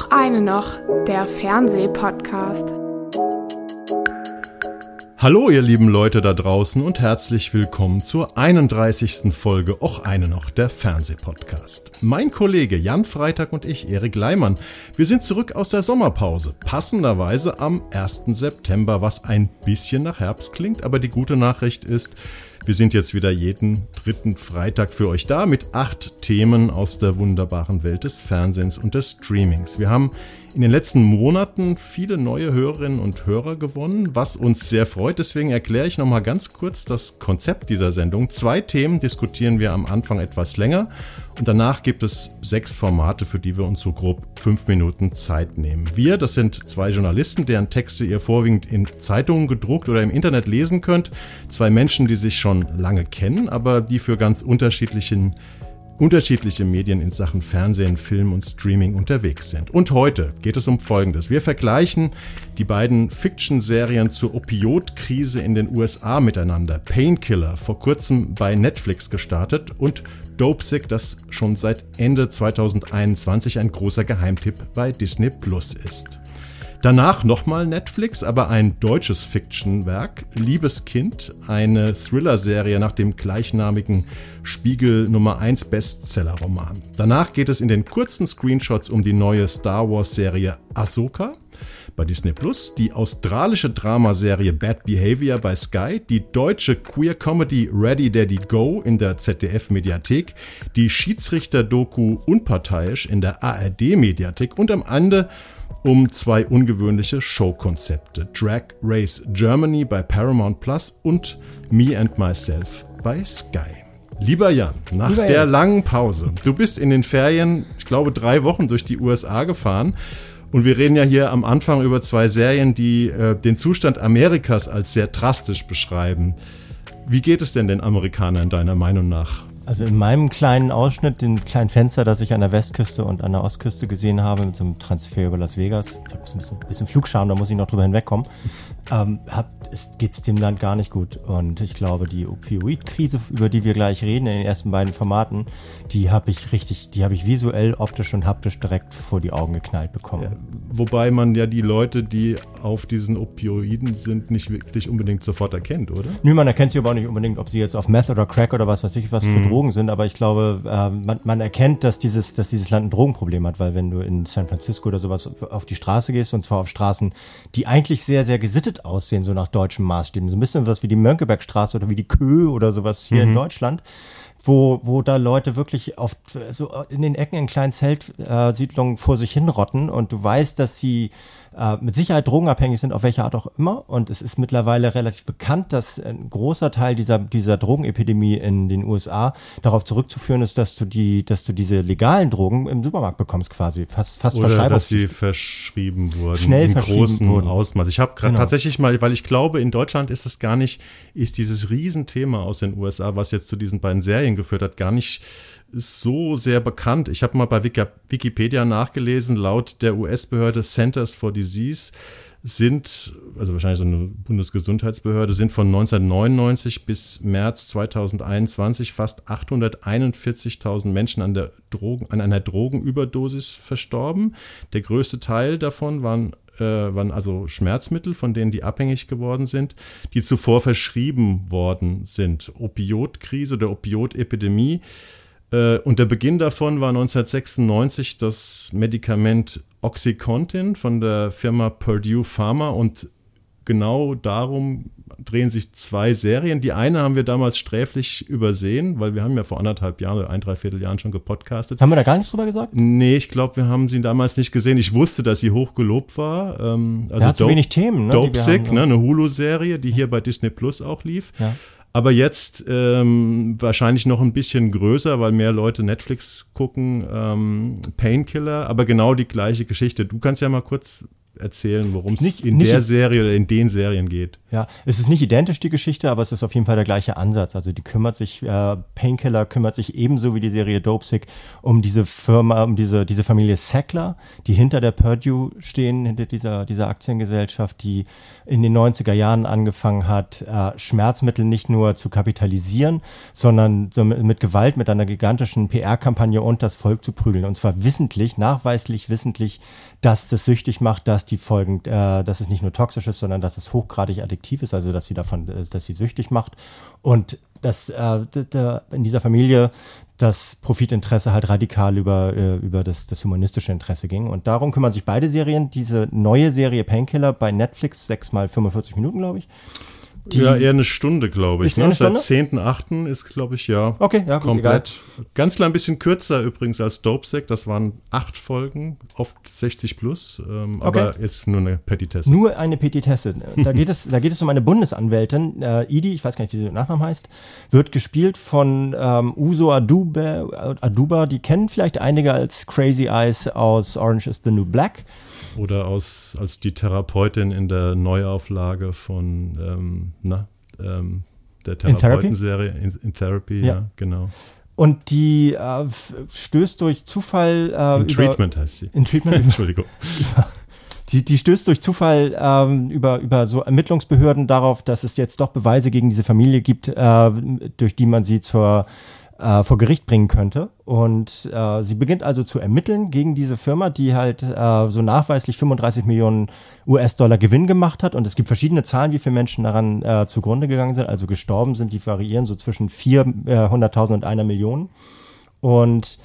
Och eine noch, der Fernsehpodcast. Hallo ihr lieben Leute da draußen und herzlich willkommen zur 31. Folge Och eine noch, der Fernsehpodcast. Mein Kollege Jan Freitag und ich, Erik Leimann, wir sind zurück aus der Sommerpause, passenderweise am 1. September, was ein bisschen nach Herbst klingt, aber die gute Nachricht ist, wir sind jetzt wieder jeden dritten Freitag für euch da mit acht Themen aus der wunderbaren Welt des Fernsehens und des Streamings. Wir haben in den letzten Monaten viele neue Hörerinnen und Hörer gewonnen, was uns sehr freut. Deswegen erkläre ich nochmal ganz kurz das Konzept dieser Sendung. Zwei Themen diskutieren wir am Anfang etwas länger und danach gibt es sechs Formate, für die wir uns so grob fünf Minuten Zeit nehmen. Wir, das sind zwei Journalisten, deren Texte ihr vorwiegend in Zeitungen gedruckt oder im Internet lesen könnt. Zwei Menschen, die sich schon lange kennen, aber die für ganz unterschiedlichen unterschiedliche Medien in Sachen Fernsehen, Film und Streaming unterwegs sind. Und heute geht es um Folgendes. Wir vergleichen die beiden Fiction-Serien zur Opioidkrise in den USA miteinander. Painkiller, vor kurzem bei Netflix gestartet und Dopesick, das schon seit Ende 2021 ein großer Geheimtipp bei Disney Plus ist. Danach nochmal Netflix, aber ein deutsches Fiction-Werk, Liebes Kind, eine Thriller-Serie nach dem gleichnamigen Spiegel Nummer 1 Bestseller-Roman. Danach geht es in den kurzen Screenshots um die neue Star Wars-Serie Ahsoka bei Disney Plus, die australische Dramaserie Bad Behavior bei Sky, die deutsche Queer Comedy Ready Daddy Go in der ZDF Mediathek, die Schiedsrichter-Doku Unparteiisch in der ARD Mediathek und am Ende um zwei ungewöhnliche Showkonzepte. Drag Race Germany bei Paramount Plus und Me and Myself bei Sky. Lieber Jan, nach Lieber der Jan. langen Pause, du bist in den Ferien, ich glaube, drei Wochen durch die USA gefahren. Und wir reden ja hier am Anfang über zwei Serien, die äh, den Zustand Amerikas als sehr drastisch beschreiben. Wie geht es denn den Amerikanern deiner Meinung nach? Also in meinem kleinen Ausschnitt, den kleinen Fenster, das ich an der Westküste und an der Ostküste gesehen habe, mit so einem Transfer über Las Vegas, ich habe ein bisschen, bisschen Flugscham, da muss ich noch drüber hinwegkommen, ähm, geht es dem Land gar nicht gut. Und ich glaube, die Opioid-Krise, über die wir gleich reden, in den ersten beiden Formaten, die habe ich richtig, die habe ich visuell, optisch und haptisch direkt vor die Augen geknallt bekommen. Ja, wobei man ja die Leute, die auf diesen Opioiden sind, nicht wirklich unbedingt sofort erkennt, oder? Nö, man erkennt sie aber auch nicht unbedingt, ob sie jetzt auf Meth oder Crack oder was weiß ich was mhm. für Drogen sind, aber ich glaube, äh, man, man erkennt, dass dieses, dass dieses Land ein Drogenproblem hat, weil wenn du in San Francisco oder sowas auf die Straße gehst, und zwar auf Straßen, die eigentlich sehr, sehr gesittet aussehen, so nach deutschen Maßstäben, so ein bisschen was wie die Mönckebergstraße oder wie die Kö oder sowas hier mhm. in Deutschland, wo, wo da Leute wirklich auf, so in den Ecken in kleinen Zeltsiedlungen vor sich hinrotten und du weißt, dass sie äh, mit Sicherheit drogenabhängig sind, auf welche Art auch immer. Und es ist mittlerweile relativ bekannt, dass ein großer Teil dieser, dieser Drogenepidemie in den USA darauf zurückzuführen ist, dass du die, dass du diese legalen Drogen im Supermarkt bekommst, quasi. Fast, fast Oder dass sie verschrieben wurden. Schnell in verschrieben großen wurden. Ausmaß. Ich habe gerade genau. tatsächlich mal, weil ich glaube, in Deutschland ist es gar nicht, ist dieses Riesenthema aus den USA, was jetzt zu diesen beiden Serien geführt hat, gar nicht so sehr bekannt. Ich habe mal bei Wikipedia nachgelesen, laut der US-Behörde Centers for Disease sind, also wahrscheinlich so eine Bundesgesundheitsbehörde, sind von 1999 bis März 2021 fast 841.000 Menschen an, der Drogen, an einer Drogenüberdosis verstorben. Der größte Teil davon waren, äh, waren also Schmerzmittel, von denen die abhängig geworden sind, die zuvor verschrieben worden sind. Opioidkrise oder Opioidepidemie äh, und der Beginn davon war 1996 das Medikament Oxycontin von der Firma Purdue Pharma und genau darum drehen sich zwei Serien. Die eine haben wir damals sträflich übersehen, weil wir haben ja vor anderthalb Jahren oder ein, dreiviertel Jahren schon gepodcastet. Haben wir da gar nichts drüber gesagt? Nee, ich glaube, wir haben sie damals nicht gesehen. Ich wusste, dass sie hochgelobt war. Ähm, also ja, zu wenig Themen. Ne, Dope Sick, ne, eine Hulu-Serie, die hier bei Disney Plus auch lief. Ja. Aber jetzt ähm, wahrscheinlich noch ein bisschen größer, weil mehr Leute Netflix gucken. Ähm, Painkiller, aber genau die gleiche Geschichte. Du kannst ja mal kurz erzählen, worum es Nicht- in nicht- der Serie oder in den Serien geht. Ja, es ist nicht identisch die Geschichte, aber es ist auf jeden Fall der gleiche Ansatz. Also die kümmert sich, äh, Painkiller kümmert sich ebenso wie die Serie Dopesick um diese Firma, um diese, diese Familie Sackler, die hinter der Purdue stehen, hinter dieser, dieser Aktiengesellschaft, die in den 90er Jahren angefangen hat, äh, Schmerzmittel nicht nur zu kapitalisieren, sondern so mit, mit Gewalt, mit einer gigantischen PR-Kampagne und das Volk zu prügeln. Und zwar wissentlich, nachweislich wissentlich, dass das süchtig macht, dass die Folgen, äh, dass es nicht nur toxisch ist, sondern dass es hochgradig addiktiv ist, also dass sie davon, äh, dass sie süchtig macht. Und dass äh, in dieser Familie das Profitinteresse halt radikal über, äh, über das, das humanistische Interesse ging. Und darum kümmern sich beide Serien. Diese neue Serie Painkiller bei Netflix, sechs mal 45 Minuten, glaube ich. Die- ja, eher eine Stunde, glaube ich. Ist eine ne? Seit 10.8. ist, glaube ich, ja. Okay, ja, gut, komplett. Ganz klein bisschen kürzer übrigens als Dopesick. Das waren acht Folgen, oft 60 plus. Ähm, Aber jetzt nur eine Petitesse. Nur eine Petitesse. Da geht es, da geht es um eine Bundesanwältin, äh, Idi, ich weiß gar nicht, wie sie mit Nachnamen heißt, wird gespielt von ähm, Uso Aduba, Aduba. Die kennen vielleicht einige als Crazy Eyes aus Orange is the New Black. Oder aus, als die Therapeutin in der Neuauflage von ähm, na, ähm, der? Therapeutenserie in, in Therapy, ja, Ja. genau. Und die äh, stößt durch Zufall äh, In über, Treatment heißt sie. In Treatment. Entschuldigung. Die, die stößt durch Zufall ähm, über, über so Ermittlungsbehörden darauf, dass es jetzt doch Beweise gegen diese Familie gibt, äh, durch die man sie zur, äh, vor Gericht bringen könnte. Und äh, sie beginnt also zu ermitteln gegen diese Firma, die halt äh, so nachweislich 35 Millionen US-Dollar Gewinn gemacht hat. Und es gibt verschiedene Zahlen, wie viele Menschen daran äh, zugrunde gegangen sind, also gestorben sind. Die variieren so zwischen 400.000 und einer Million. Und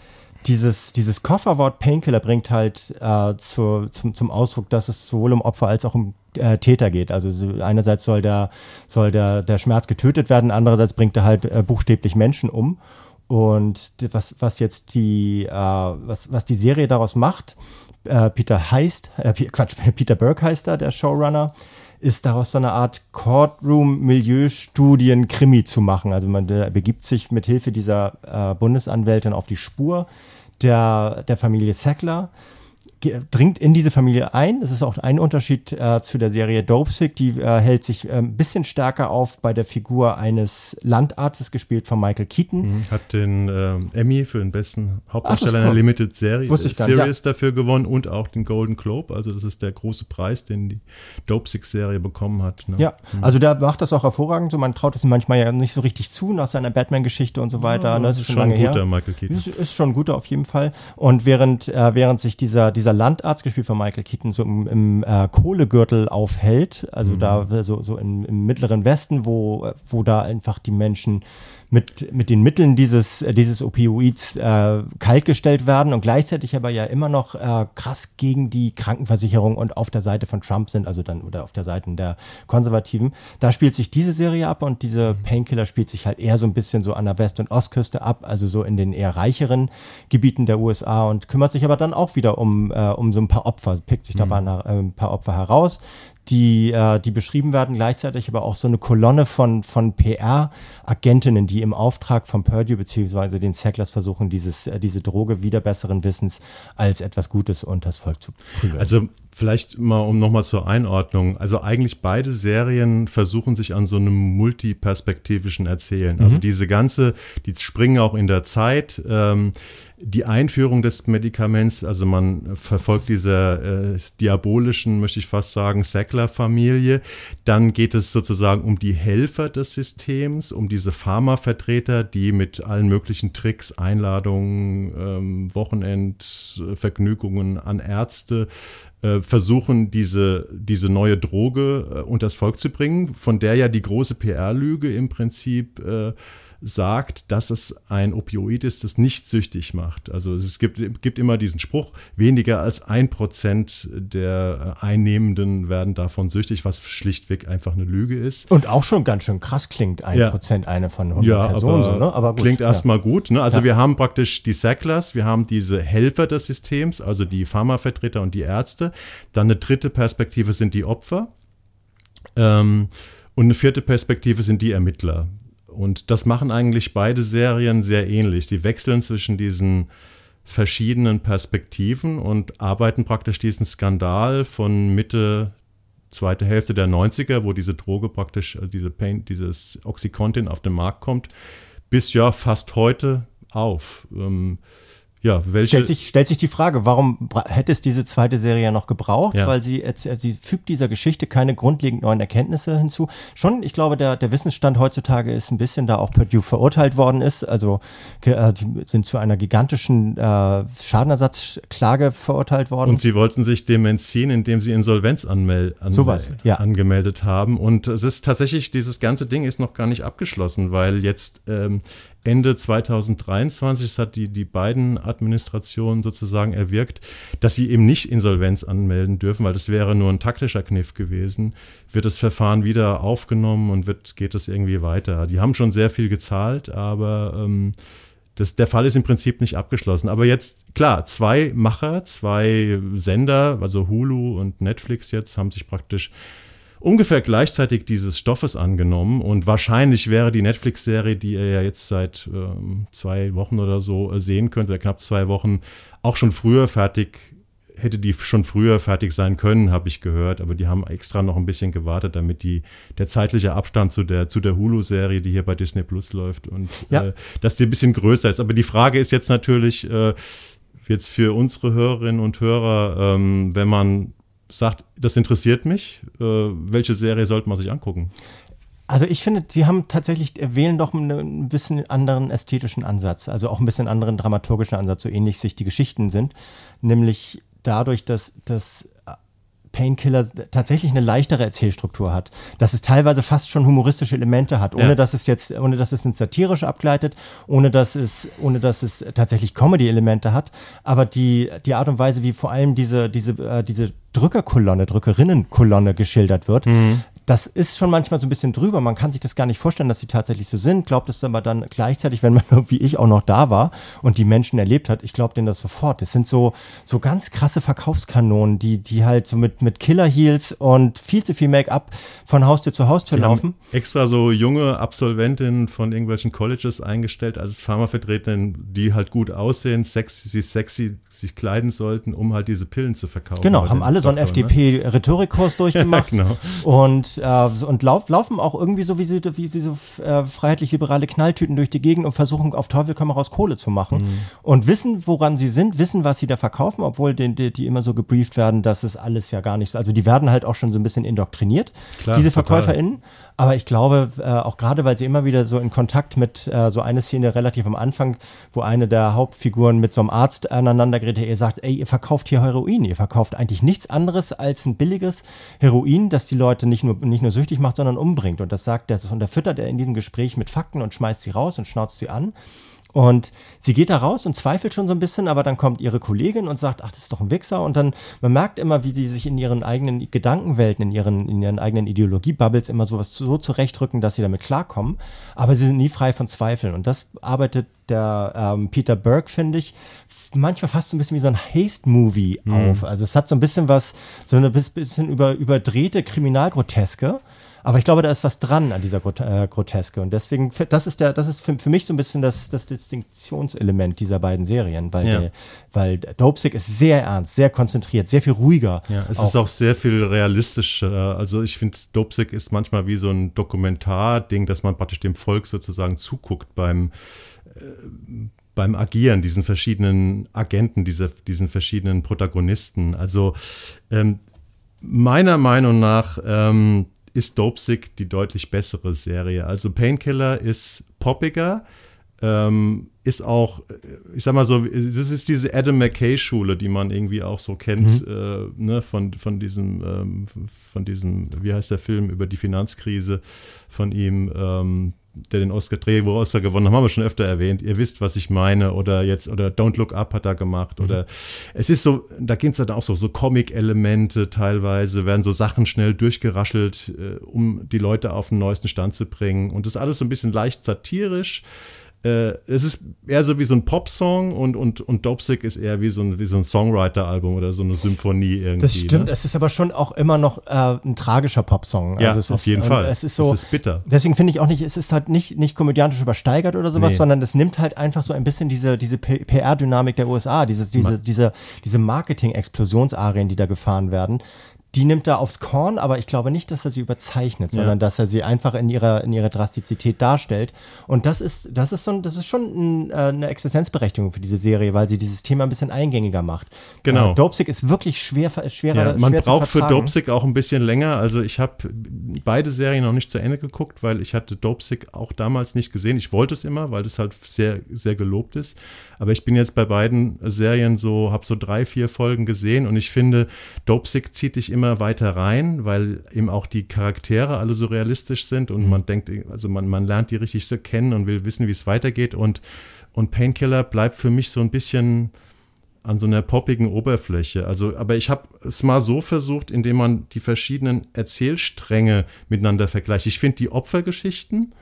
dieses, dieses Kofferwort Painkiller bringt halt äh, zu, zum, zum Ausdruck, dass es sowohl um Opfer als auch um äh, Täter geht. Also so einerseits soll der, soll der, der Schmerz getötet werden, andererseits bringt er halt äh, buchstäblich Menschen um. Und was, was jetzt die, äh, was, was die Serie daraus macht, äh, Peter heißt, äh, Quatsch, Peter Burke heißt da, der Showrunner, ist daraus so eine Art Courtroom-Milieustudien-Krimi zu machen. Also man begibt sich mit Hilfe dieser äh, Bundesanwältin auf die Spur der, der Familie Sackler, dringt in diese Familie ein. Das ist auch ein Unterschied äh, zu der Serie Dopesick. Die äh, hält sich äh, ein bisschen stärker auf bei der Figur eines Landarztes, gespielt von Michael Keaton. Hat den ähm, Emmy für den besten Hauptdarsteller einer cool. Limited Serie, Wusste ich gar nicht, Series dafür gewonnen und auch den Golden Globe. Also das ist der große Preis, den die Dopesick-Serie bekommen hat. Ne? Ja, also da macht das auch hervorragend. So, man traut es ihm manchmal ja nicht so richtig zu nach seiner Batman-Geschichte und so weiter. Ja, ne? das ist schon ein guter Michael Keaton. Ist, ist schon guter auf jeden Fall. Und während, äh, während sich dieser, dieser Landarzt, gespielt von Michael Keaton, so im, im äh, Kohlegürtel aufhält, also Mhm. da so, so im, im mittleren Westen, wo, wo da einfach die Menschen mit, mit den Mitteln dieses, äh, dieses Opioids äh, kaltgestellt werden und gleichzeitig aber ja immer noch äh, krass gegen die Krankenversicherung und auf der Seite von Trump sind, also dann oder auf der Seite der Konservativen. Da spielt sich diese Serie ab und diese Painkiller spielt sich halt eher so ein bisschen so an der West- und Ostküste ab, also so in den eher reicheren Gebieten der USA und kümmert sich aber dann auch wieder um, äh, um so ein paar Opfer, pickt sich dabei nach, äh, ein paar Opfer heraus, die, äh, die beschrieben werden, gleichzeitig aber auch so eine Kolonne von, von PR-Agentinnen, die im Auftrag von Purdue beziehungsweise den Sacklers versuchen, dieses, äh, diese Droge wieder besseren Wissens als etwas Gutes unters Volk zu prügeln. Also vielleicht mal um nochmal zur Einordnung. Also eigentlich beide Serien versuchen sich an so einem multiperspektivischen Erzählen. Also diese ganze, die springen auch in der Zeit. Ähm, die Einführung des Medikaments, also man verfolgt diese äh, diabolischen, möchte ich fast sagen, Sackler-Familie. Dann geht es sozusagen um die Helfer des Systems, um diese Pharmavertreter, die mit allen möglichen Tricks, Einladungen, ähm, Wochenendvergnügungen an Ärzte äh, versuchen, diese, diese neue Droge äh, unters Volk zu bringen, von der ja die große PR-Lüge im Prinzip äh, sagt, dass es ein Opioid ist, das nicht süchtig macht. Also es gibt, gibt immer diesen Spruch, weniger als ein Prozent der äh, Einnehmenden werden davon süchtig, was schlichtweg einfach eine Lüge ist. Und auch schon ganz schön krass klingt, ein Ja. Prozent eine von 100 Ja, Personen. aber, so, ne? aber gut, klingt ja. erstmal gut. Ne? Also wir haben praktisch die Sacklers, wir haben diese Helfer des Systems, also die Pharmavertreter und die Ärzte. Dann eine dritte Perspektive sind die Opfer. Ähm, und eine vierte Perspektive sind die Ermittler. Und das machen eigentlich beide Serien sehr ähnlich. Sie wechseln zwischen diesen verschiedenen Perspektiven und arbeiten praktisch diesen Skandal von Mitte zweite Hälfte der 90er, wo diese Droge praktisch, äh, diese Pain, dieses Oxycontin auf den Markt kommt, bis ja fast heute auf. Ähm, ja, welche stellt sich, stellt sich die Frage, warum hätte es diese zweite Serie noch gebraucht? Ja. Weil sie, sie fügt dieser Geschichte keine grundlegend neuen Erkenntnisse hinzu. Schon, ich glaube, der, der Wissensstand heutzutage ist ein bisschen, da auch Purdue verurteilt worden ist. Also äh, sind zu einer gigantischen äh, Schadenersatzklage verurteilt worden. Und sie wollten sich dem entziehen, indem sie Insolvenz anmel an Sowas, ja. angemeldet haben. Und es ist tatsächlich, dieses ganze Ding ist noch gar nicht abgeschlossen, weil jetzt ähm, Ende 2023, das hat die, die beiden Administrationen sozusagen erwirkt, dass sie eben nicht Insolvenz anmelden dürfen, weil das wäre nur ein taktischer Kniff gewesen. Wird das Verfahren wieder aufgenommen und wird, geht es irgendwie weiter. Die haben schon sehr viel gezahlt, aber ähm, das, der Fall ist im Prinzip nicht abgeschlossen. Aber jetzt, klar, zwei Macher, zwei Sender, also Hulu und Netflix jetzt, haben sich praktisch ungefähr gleichzeitig dieses Stoffes angenommen und wahrscheinlich wäre die Netflix-Serie, die ihr ja jetzt seit ähm, zwei Wochen oder so äh, sehen könnt, oder knapp zwei Wochen, auch schon früher fertig, hätte die schon früher fertig sein können, habe ich gehört, aber die haben extra noch ein bisschen gewartet, damit die, der zeitliche Abstand zu der, zu der Hulu-Serie, die hier bei Disney Plus läuft und ja. äh, dass die ein bisschen größer ist. Aber die Frage ist jetzt natürlich, äh, jetzt für unsere Hörerinnen und Hörer, ähm, wenn man sagt, das interessiert mich, äh, welche Serie sollte man sich angucken? Also ich finde, sie haben tatsächlich, äh, wählen doch einen, ein bisschen anderen ästhetischen Ansatz, also auch ein bisschen anderen dramaturgischen Ansatz, so ähnlich sich die Geschichten sind. Nämlich dadurch, dass, dass Painkiller tatsächlich eine leichtere Erzählstruktur hat, dass es teilweise fast schon humoristische Elemente hat, ohne ja. dass es jetzt, ohne dass es ins Satirische abgleitet, ohne dass es, ohne dass es tatsächlich Comedy-Elemente hat, aber die, die Art und Weise, wie vor allem diese, diese, äh, diese Drückerkolonne, Drückerinnenkolonne geschildert wird, mhm das ist schon manchmal so ein bisschen drüber. Man kann sich das gar nicht vorstellen, dass sie tatsächlich so sind. Glaubt es aber dann gleichzeitig, wenn man wie ich auch noch da war und die Menschen erlebt hat, ich glaube denen das sofort. Das sind so, so ganz krasse Verkaufskanonen, die, die halt so mit, mit Killer Heels und viel zu viel Make-up von Haustür zu Haustür die laufen. extra so junge Absolventinnen von irgendwelchen Colleges eingestellt als Pharmavertreterinnen, die halt gut aussehen, sexy, sexy sich kleiden sollten, um halt diese Pillen zu verkaufen. Genau, haben alle so einen FDP-Rhetorikkurs durchgemacht. ja, genau. Und äh, und lauf, laufen auch irgendwie so wie, wie, wie so äh, freiheitlich-liberale Knalltüten durch die Gegend und versuchen auf Teufel komm raus Kohle zu machen mhm. und wissen, woran sie sind, wissen, was sie da verkaufen, obwohl die, die, die immer so gebrieft werden, dass es alles ja gar nicht so, also die werden halt auch schon so ein bisschen indoktriniert, Klar, diese VerkäuferInnen. Total. Aber ich glaube, äh, auch gerade, weil sie immer wieder so in Kontakt mit äh, so eine Szene relativ am Anfang, wo eine der Hauptfiguren mit so einem Arzt aneinander gerät, ihr sagt, ey, ihr verkauft hier Heroin, ihr verkauft eigentlich nichts anderes als ein billiges Heroin, das die Leute nicht nur, nicht nur süchtig macht, sondern umbringt. Und das sagt er, und da füttert er in diesem Gespräch mit Fakten und schmeißt sie raus und schnauzt sie an. Und sie geht da raus und zweifelt schon so ein bisschen, aber dann kommt ihre Kollegin und sagt, ach, das ist doch ein Wichser. Und dann, man merkt immer, wie sie sich in ihren eigenen Gedankenwelten, in ihren, in ihren eigenen Ideologie-Bubbles immer sowas so zurechtrücken, dass sie damit klarkommen. Aber sie sind nie frei von Zweifeln. Und das arbeitet der ähm, Peter Burke, finde ich, manchmal fast so ein bisschen wie so ein Haste-Movie mhm. auf. Also es hat so ein bisschen was, so ein bisschen über, überdrehte Kriminalgroteske. Aber ich glaube, da ist was dran an dieser äh, Groteske. Und deswegen, das ist der, das ist für, für mich so ein bisschen das, das Distinktionselement dieser beiden Serien, weil, ja. weil Dopesick ist sehr ernst, sehr konzentriert, sehr viel ruhiger. Ja, es auch. ist auch sehr viel realistischer. Also ich finde, Dopesick ist manchmal wie so ein Dokumentarding, dass man praktisch dem Volk sozusagen zuguckt beim äh, beim Agieren, diesen verschiedenen Agenten, diese, diesen verschiedenen Protagonisten. Also ähm, meiner Meinung nach ähm, ist Dopesick die deutlich bessere Serie. Also Painkiller ist poppiger, ähm, ist auch, ich sag mal so, das ist diese Adam McKay-Schule, die man irgendwie auch so kennt, mhm. äh, ne, von, von diesem, ähm, von diesem, wie heißt der Film über die Finanzkrise von ihm, ähm, der den Oscar Drehbuch Oscar gewonnen hat, haben wir schon öfter erwähnt. Ihr wisst, was ich meine. Oder jetzt, oder Don't Look Up hat er gemacht. Mhm. Oder es ist so, da gibt es dann auch so, so Comic-Elemente teilweise, werden so Sachen schnell durchgeraschelt, äh, um die Leute auf den neuesten Stand zu bringen. Und das ist alles so ein bisschen leicht satirisch. Äh, es ist eher so wie so ein Popsong und, und, und Dopesick ist eher wie so ein, wie so ein Songwriter-Album oder so eine Symphonie irgendwie. Das stimmt, ne? es ist aber schon auch immer noch äh, ein tragischer Popsong. Ja, also auf ist, jeden Fall. Es ist so, es ist bitter. Deswegen finde ich auch nicht, es ist halt nicht, nicht komödiantisch übersteigert oder sowas, Nee. sondern es nimmt halt einfach so ein bisschen diese, diese PR-Dynamik der USA, dieses, diese, diese, diese Marketing-Explosionsarien, die da gefahren werden. Die nimmt er aufs Korn, aber ich glaube nicht, dass er sie überzeichnet, Ja. sondern dass er sie einfach in ihrer, in ihrer Drastizität darstellt. Und das ist, das ist so ein, das ist schon ein, äh, eine Existenzberechtigung für diese Serie, weil sie dieses Thema ein bisschen eingängiger macht. Genau. Äh, Dopesick ist wirklich schwer, schwerer, Ja, man schwer braucht für. Dopesick auch ein bisschen länger. Also ich habe beide Serien noch nicht zu Ende geguckt, weil ich hatte Dopesick auch damals nicht gesehen. Ich wollte es immer, weil das halt sehr, sehr gelobt ist. Aber ich bin jetzt bei beiden Serien so, habe so drei, vier Folgen gesehen und ich finde, Dopesick zieht dich immer weiter rein, weil eben auch die Charaktere alle so realistisch sind und man denkt, also man, man lernt die richtig so kennen und will wissen, wie es weitergeht. Und, und Painkiller bleibt für mich so ein bisschen an so einer poppigen Oberfläche. Also, aber ich habe es mal so versucht, indem man die verschiedenen Erzählstränge miteinander vergleicht. Ich finde, die Opfergeschichten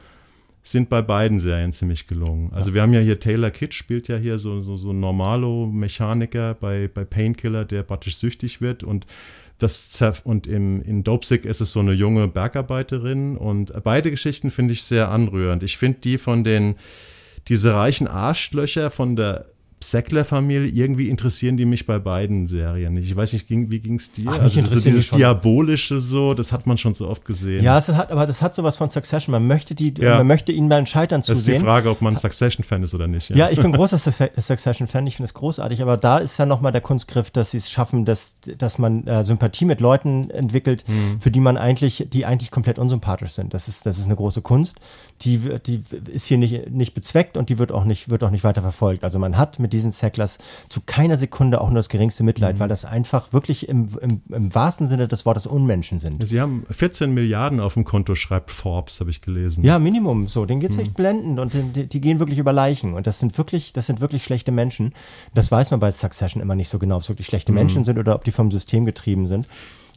sind bei beiden Serien ziemlich gelungen. Also wir haben ja hier Taylor Kitsch spielt ja hier so so, so ein Normalo-Mechaniker bei, bei Painkiller, der praktisch süchtig wird und das und im, in Dopesick ist es so eine junge Bergarbeiterin und beide Geschichten finde ich sehr anrührend. Ich finde die von den diese reichen Arschlöcher von der Sackler-Familie, irgendwie interessieren die mich bei beiden Serien nicht. Ich weiß nicht, ging, wie ging es dir? Ach, also so dieses. Diabolische so, das hat man schon so oft gesehen. Ja, hat, aber das hat sowas von Succession. Man möchte die, Ja. man möchte ihnen beim Scheitern das ist die zusehen. Frage, ob man Succession-Fan ist oder nicht. Ja, ich bin großer Succe- Succession-Fan, ich finde es großartig, aber da ist ja nochmal der Kunstgriff, dass sie es schaffen, dass, dass man äh, Sympathie mit Leuten entwickelt, Mhm. für die man eigentlich, die eigentlich komplett unsympathisch sind. Das ist, das ist eine große Kunst. Die, die ist hier nicht, nicht bezweckt und die wird auch nicht, wird auch nicht weiter verfolgt. Also man hat mit diesen Sacklers zu keiner Sekunde auch nur das geringste Mhm. Mitleid, weil das einfach wirklich im, im, im wahrsten Sinne des Wortes Unmenschen sind. Sie haben 14 Milliarden auf dem Konto, schreibt Forbes, habe ich gelesen. Ja, Minimum so. Denen Mhm. geht's echt blendend und die, die, die gehen wirklich über Leichen. Und das sind wirklich, das sind wirklich schlechte Menschen. Das weiß man bei Succession immer nicht so genau, ob es wirklich schlechte Mhm. Menschen sind oder ob die vom System getrieben sind.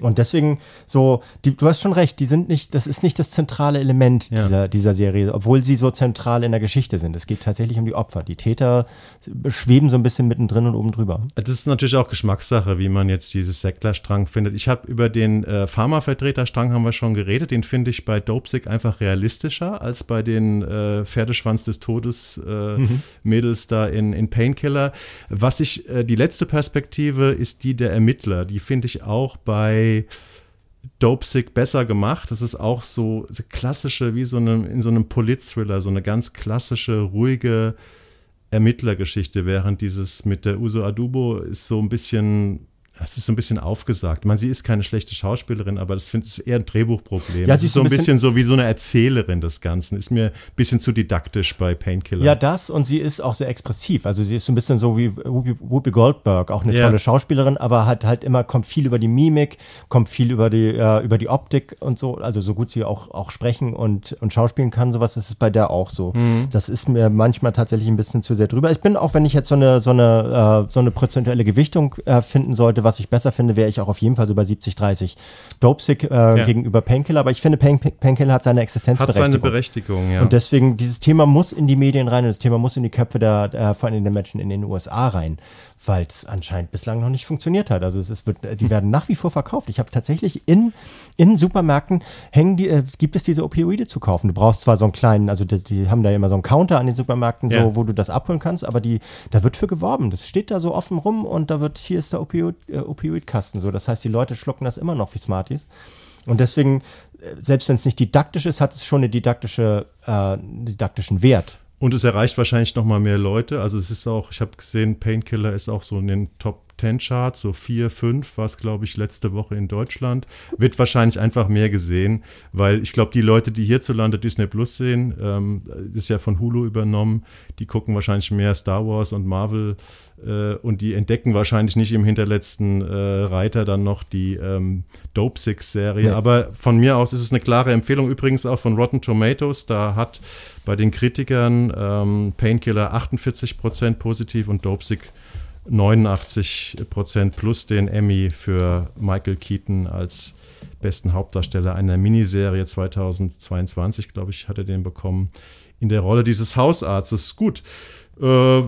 Und deswegen so, die, du hast schon recht, die sind nicht, das ist nicht das zentrale Element Ja. dieser, dieser Serie, obwohl sie so zentral in der Geschichte sind. Es geht tatsächlich um die Opfer. Die Täter schweben so ein bisschen mittendrin und oben drüber. Das ist natürlich auch Geschmackssache, wie man jetzt dieses Sektler-Strang findet. Ich habe über den äh, Pharma-Vertreter-Strang haben wir schon geredet. Den finde ich bei Dopesick einfach realistischer als bei den äh, Pferdeschwanz des Todes äh, Mädels da in, in Painkiller. Was ich, äh, die letzte Perspektive ist die der Ermittler. Die finde ich auch bei Dopesick besser gemacht. Das ist auch so, so klassische, wie so eine, in so einem Polit-Thriller, so eine ganz klassische, ruhige Ermittlergeschichte, während dieses mit der Uso Adubo ist so ein bisschen, es ist so ein bisschen aufgesagt. Ich meine, sie ist keine schlechte Schauspielerin, aber das finde ich eher ein Drehbuchproblem. Ja, das sie ist so ein ein bisschen, so wie so eine Erzählerin des Ganzen. Ist mir ein bisschen zu didaktisch bei Painkiller. Ja, das und sie ist auch sehr expressiv. Also sie ist so ein bisschen so wie Whoopi, Whoopi Goldberg, auch eine Ja. tolle Schauspielerin, aber hat halt immer kommt viel über die Mimik, kommt viel über die äh, über die Optik und so. Also so gut sie auch auch sprechen und und schauspielen kann, sowas ist es bei der auch so. Mhm. Das ist mir manchmal tatsächlich ein bisschen zu sehr drüber. Ich bin auch, wenn ich jetzt so eine so eine äh, so eine prozentuelle Gewichtung äh, finden sollte, was ich besser finde, wäre ich auch auf jeden Fall so bei 70-30 Dopesick äh, gegenüber Painkiller. Aber ich finde Pain, Painkiller hat seine Hat Existenzberechtigung. seine Berechtigung, ja. Und deswegen, dieses Thema muss in die Medien rein und das Thema muss in die Köpfe der, äh, vor allem der Menschen in den USA rein, weil es anscheinend bislang noch nicht funktioniert hat. Also es, wird, die werden nach wie vor verkauft. Ich habe tatsächlich in, in Supermärkten hängen die, äh, gibt es diese Opioide zu kaufen. Du brauchst zwar so einen kleinen, also die, die haben da immer so einen Counter an den Supermärkten, so, Ja. wo du das abholen kannst, aber die, da wird für geworben. Das steht da so offen rum und da wird, hier ist der Opioid, äh, Opioidkasten. So, das heißt, die Leute schlucken das immer noch wie Smarties. Und deswegen, äh, selbst wenn es nicht didaktisch ist, hat es schon eine didaktische, äh, didaktischen Wert. Und es erreicht wahrscheinlich noch mal mehr Leute. Also es ist auch, ich habe gesehen, Painkiller ist auch so in den Top 10 Charts, so 4, 5 war es, glaube ich, letzte Woche in Deutschland. Wird wahrscheinlich einfach mehr gesehen, weil ich glaube, die Leute, die hierzulande Disney Plus sehen, ähm, ist ja von Hulu übernommen, die gucken wahrscheinlich mehr Star Wars und Marvel äh, und die entdecken wahrscheinlich nicht im hinterletzten äh, Reiter dann noch die ähm, Dope Six-Serie. Nee. Aber von mir aus ist es eine klare Empfehlung, übrigens auch von Rotten Tomatoes. Da hat bei den Kritikern ähm, Painkiller 48% positiv und Dopesick 89% plus den Emmy für Michael Keaton als besten Hauptdarsteller einer Miniserie 2022, glaube ich, hat er den bekommen, in der Rolle dieses Hausarztes. Gut, äh,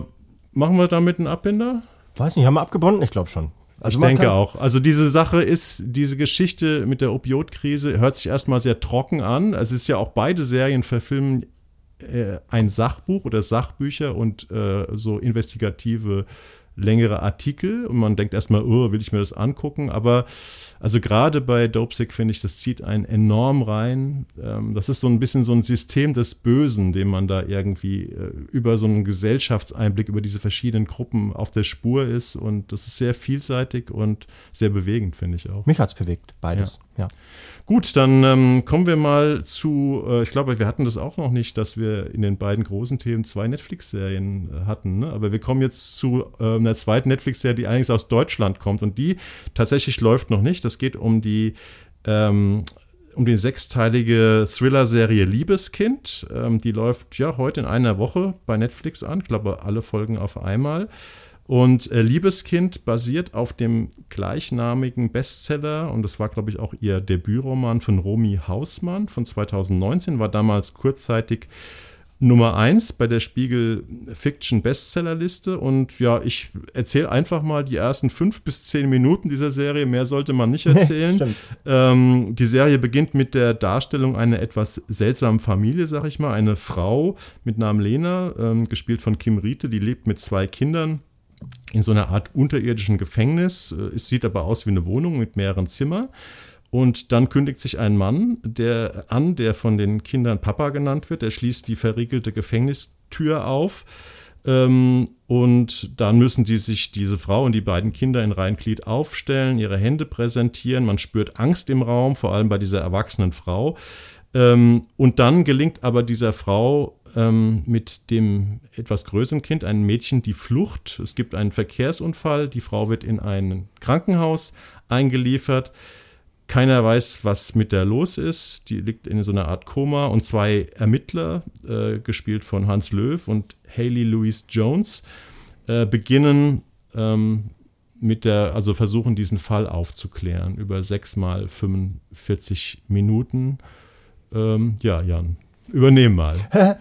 machen wir damit einen Abbinder? Weiß nicht, haben wir abgebunden? Ich glaube schon. Also ich denke auch. Also diese Sache ist, diese Geschichte mit der Opioidkrise hört sich erstmal sehr trocken an. Es ist ja auch beide Serien verfilmen äh, ein Sachbuch oder Sachbücher und äh, so investigative längere Artikel und man denkt erstmal, oh, will ich mir das angucken, aber also gerade bei Dopesick finde ich, das zieht einen enorm rein. Ähm, das ist so ein bisschen so ein System des Bösen, dem man da irgendwie äh, über so einen Gesellschaftseinblick über diese verschiedenen Gruppen auf der Spur ist und das ist sehr vielseitig und sehr bewegend, finde ich auch. Mich hat es bewegt, beides, ja. ja. Gut, dann ähm, kommen wir mal zu, äh, ich glaube, wir hatten das auch noch nicht, dass wir in den beiden großen Themen zwei Netflix-Serien äh, hatten, ne? aber wir kommen jetzt zu äh, einer zweiten Netflix-Serie, die eigentlich aus Deutschland kommt und die tatsächlich läuft noch nicht. Das geht um die ähm, um die sechsteilige Thriller-Serie Liebeskind. Ähm, die läuft ja heute in einer Woche bei Netflix an. Ich glaube, alle Folgen auf einmal. Und äh, Liebeskind basiert auf dem gleichnamigen Bestseller und das war, glaube ich, auch ihr Debütroman von Romy Hausmann von 2019, war damals kurzzeitig Nummer 1 bei der Spiegel Fiction Bestsellerliste. Und ja, ich erzähle einfach mal die ersten fünf bis zehn Minuten dieser Serie. Mehr sollte man nicht erzählen. ähm, die Serie beginnt mit der Darstellung einer etwas seltsamen Familie, sag ich mal. Eine Frau mit Namen Lena, ähm, gespielt von Kim Riete, die lebt mit zwei Kindern in so einer Art unterirdischen Gefängnis. Äh, es sieht aber aus wie eine Wohnung mit mehreren Zimmern. Und dann kündigt sich ein Mann der an, der von den Kindern Papa genannt wird. Der schließt die verriegelte Gefängnistür auf. Ähm, und dann müssen die sich, diese Frau und die beiden Kinder in Reinglied aufstellen, ihre Hände präsentieren. Man spürt Angst im Raum, vor allem bei dieser erwachsenen Frau. Ähm, und dann gelingt aber dieser Frau ähm, mit dem etwas größeren Kind, einem Mädchen, die Flucht. Es gibt einen Verkehrsunfall, die Frau wird in ein Krankenhaus eingeliefert. Keiner weiß, was mit der los ist. Die liegt in so einer Art Koma und zwei Ermittler, äh, gespielt von Hans Löw und Haley Louise Jones, äh, beginnen ähm, mit der, also versuchen diesen Fall aufzuklären über sechs mal 45 Minuten. Ähm, ja, Jan, Übernehmen mal.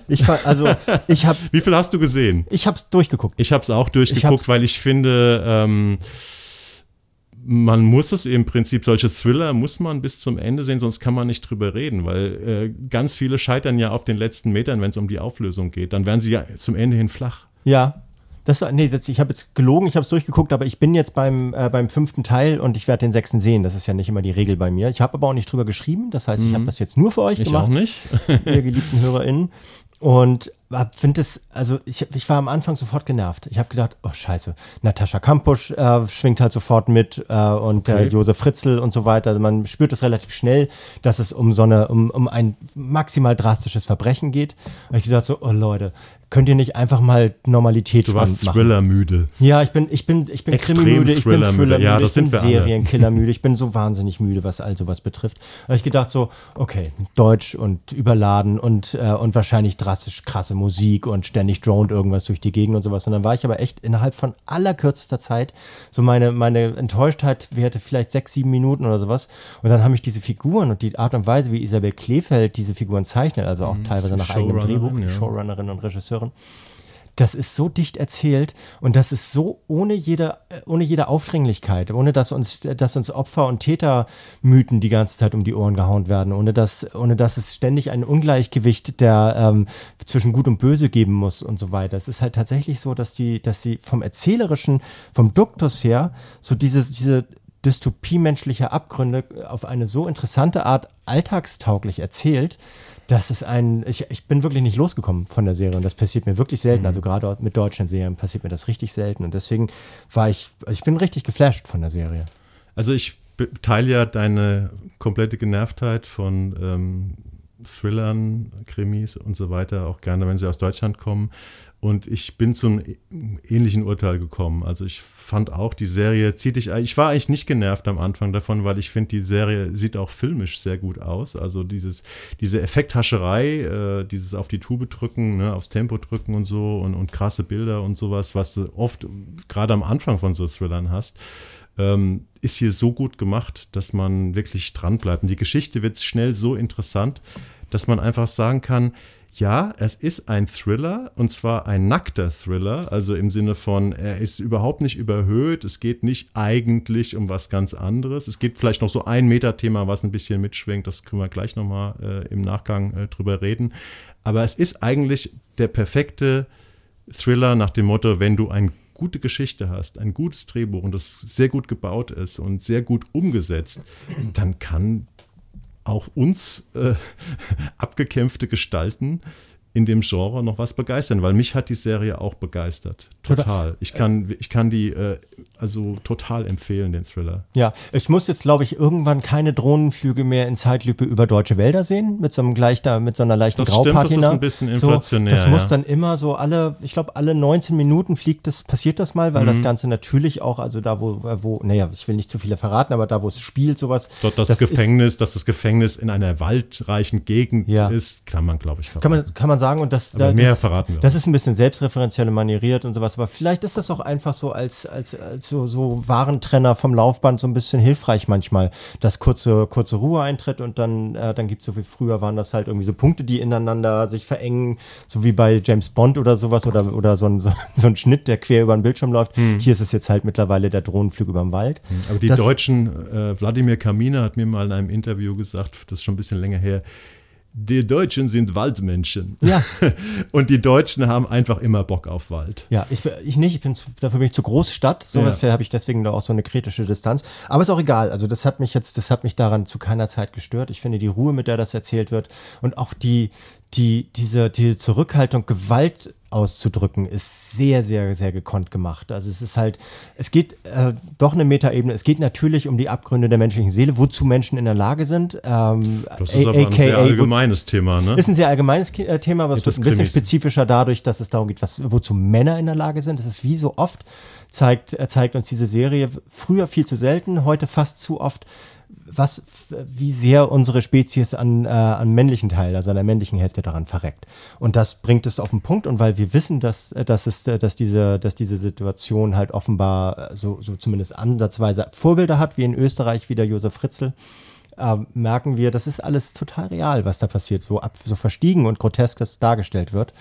ich also ich habe. Wie viel hast du gesehen? Ich habe es durchgeguckt. Ich habe es auch durchgeguckt, ich weil ich finde, ähm, man muss es im Prinzip, solche Thriller muss man bis zum Ende sehen, sonst kann man nicht drüber reden, weil äh, ganz viele scheitern ja auf den letzten Metern, wenn es um die Auflösung geht. Dann werden sie ja zum Ende hin flach. Ja, das war, nee, ich habe jetzt gelogen, ich habe es durchgeguckt, aber ich bin jetzt beim, äh, beim fünften Teil und ich werde den sechsten sehen. Das ist ja nicht immer die Regel bei mir. Ich habe aber auch nicht drüber geschrieben. Das heißt, ich habe mhm. das jetzt nur für euch ich gemacht. Auch nicht. ihr geliebten HörerInnen. Und finde es, also ich, ich war am Anfang sofort genervt. Ich habe gedacht, oh scheiße, Natascha Kampusch äh, schwingt halt sofort mit äh, und okay. äh, Josef Fritzl und so weiter. Also man spürt es relativ schnell, dass es um so eine, um, um ein maximal drastisches Verbrechen geht. Und ich dachte so, oh Leute, könnt ihr nicht einfach mal Normalität du warst Thriller müde. Ja, ich bin, ich bin, ich bin Krimi-müde, ich bin Thriller-müde, ja, das ich bin Serienkiller-müde, ich bin so wahnsinnig müde, was all sowas betrifft. Da habe ich gedacht so, okay, Deutsch und überladen und, äh, und wahrscheinlich drastisch krasse Musik und ständig droned irgendwas durch die Gegend und sowas. Und dann war ich aber echt innerhalb von allerkürzester Zeit, so meine, meine Enttäuschtheit währte vielleicht sechs, sieben Minuten oder sowas. Und dann haben mich diese Figuren und die Art und Weise, wie Isabel Klefeld diese Figuren zeichnet, also auch mhm, teilweise nach eigenem Drehbuch, die ja. Showrunnerin und Regisseurin, das ist so dicht erzählt und das ist so ohne jede, ohne jede Aufdringlichkeit, ohne dass uns, dass uns Opfer- und Tätermythen die ganze Zeit um die Ohren gehauen werden, ohne dass, ohne dass es ständig ein Ungleichgewicht der ähm, zwischen Gut und Böse geben muss und so weiter. Es ist halt tatsächlich so, dass die, dass sie vom erzählerischen, vom Duktus her, so dieses, diese Dystopie menschlicher Abgründe auf eine so interessante Art alltagstauglich erzählt, das ist ein, ich, ich bin wirklich nicht losgekommen von der Serie und das passiert mir wirklich selten. Mhm. Also gerade mit deutschen Serien passiert mir das richtig selten und deswegen war ich, ich bin richtig geflasht von der Serie. Also ich teile ja deine komplette Genervtheit von ähm, Thrillern, Krimis und so weiter auch gerne, wenn sie aus Deutschland kommen. Und ich bin zu einem ähnlichen Urteil gekommen. Also ich fand auch, die Serie zieht dich. Ich war eigentlich nicht genervt am Anfang davon, weil ich finde, die Serie sieht auch filmisch sehr gut aus. Also dieses, diese Effekthascherei, äh, dieses auf die Tube drücken, ne, aufs Tempo drücken und so und, und krasse Bilder und sowas, was du oft gerade am Anfang von so Thrillern hast ähm, ist hier so gut gemacht, dass man wirklich dranbleibt. Und die Geschichte wird schnell so interessant, dass man einfach sagen kann, ja, es ist ein Thriller und zwar ein nackter Thriller, also im Sinne von, er ist überhaupt nicht überhöht, es geht nicht eigentlich um was ganz anderes. Es gibt vielleicht noch so ein Metathema, was ein bisschen mitschwingt, das können wir gleich nochmal äh, im Nachgang äh, drüber reden. Aber es ist eigentlich der perfekte Thriller nach dem Motto, wenn du eine gute Geschichte hast, ein gutes Drehbuch und das sehr gut gebaut ist und sehr gut umgesetzt, dann kann auch uns äh, abgekämpfte Gestalten in dem Genre noch was begeistern, weil mich hat die Serie auch begeistert. Total. Ich kann, ich kann die äh, also total empfehlen, den Thriller. Ja, ich muss jetzt, glaube ich, irgendwann keine Drohnenflüge mehr in Zeitlupe über deutsche Wälder sehen, mit so einem gleich da, mit so einer leichten das Graupatina. Stimmt, das ist ein bisschen inflationär. So, das muss dann immer so alle, ich glaube, alle 19 Minuten fliegt das, passiert das mal, weil mhm. das Ganze natürlich auch, also da, wo, wo, naja, ich will nicht zu viele verraten, aber da, wo es spielt, sowas. Dort das, das Gefängnis, ist, dass das Gefängnis in einer waldreichen Gegend ja. ist, kann man, glaube ich, verraten. Kann man, kann man sagen, und das, da, mehr das, verraten wir. Das ist ein bisschen selbstreferenziell manieriert und sowas, aber vielleicht ist das auch einfach so als, als, als so, so Warentrenner vom Laufband so ein bisschen hilfreich manchmal, dass kurze, kurze Ruhe eintritt und dann, äh, dann gibt es so wie früher waren das halt irgendwie so Punkte, die ineinander sich verengen, so wie bei James Bond oder sowas oder, oder so ein, so, so ein Schnitt, der quer über den Bildschirm läuft. Hm. Hier ist es jetzt halt mittlerweile der Drohnenflug über den Wald. Hm. Aber die das, Deutschen, äh, Wladimir Kaminer hat mir mal in einem Interview gesagt, das ist schon ein bisschen länger her, die Deutschen sind Waldmenschen. Ja. Und die Deutschen haben einfach immer Bock auf Wald. Ja, ich, ich nicht, ich bin zu, dafür bin ich zu Großstadt. So ja. habe ich deswegen da auch so eine kritische Distanz. Aber ist auch egal. Also das hat mich jetzt, das hat mich daran zu keiner Zeit gestört. Ich finde die Ruhe, mit der das erzählt wird und auch die, die, diese, diese Zurückhaltung, Gewalt auszudrücken, ist sehr, sehr, sehr gekonnt gemacht. Also es ist halt, es geht äh, doch eine Metaebene. Es geht natürlich um die Abgründe der menschlichen Seele, wozu Menschen in der Lage sind. Ähm, das ist aber ein sehr allgemeines Thema, ne? Ist ein sehr allgemeines äh, Thema, aber es wird ein bisschen Krimis. spezifischer dadurch, dass es darum geht, was, wozu Männer in der Lage sind. Das ist wie so oft, zeigt, äh, zeigt uns diese Serie früher viel zu selten, heute fast zu oft was, wie sehr unsere Spezies an, äh, an männlichen Teil, also an der männlichen Hälfte daran verreckt. Und das bringt es auf den Punkt. Und weil wir wissen, dass, äh, dass, es, äh, dass, diese, dass diese Situation halt offenbar äh, so, so zumindest ansatzweise Vorbilder hat, wie in Österreich, wie der Josef Fritzl, äh, merken wir, das ist alles total real, was da passiert, so, ab, so verstiegen und grotesk das dargestellt wird.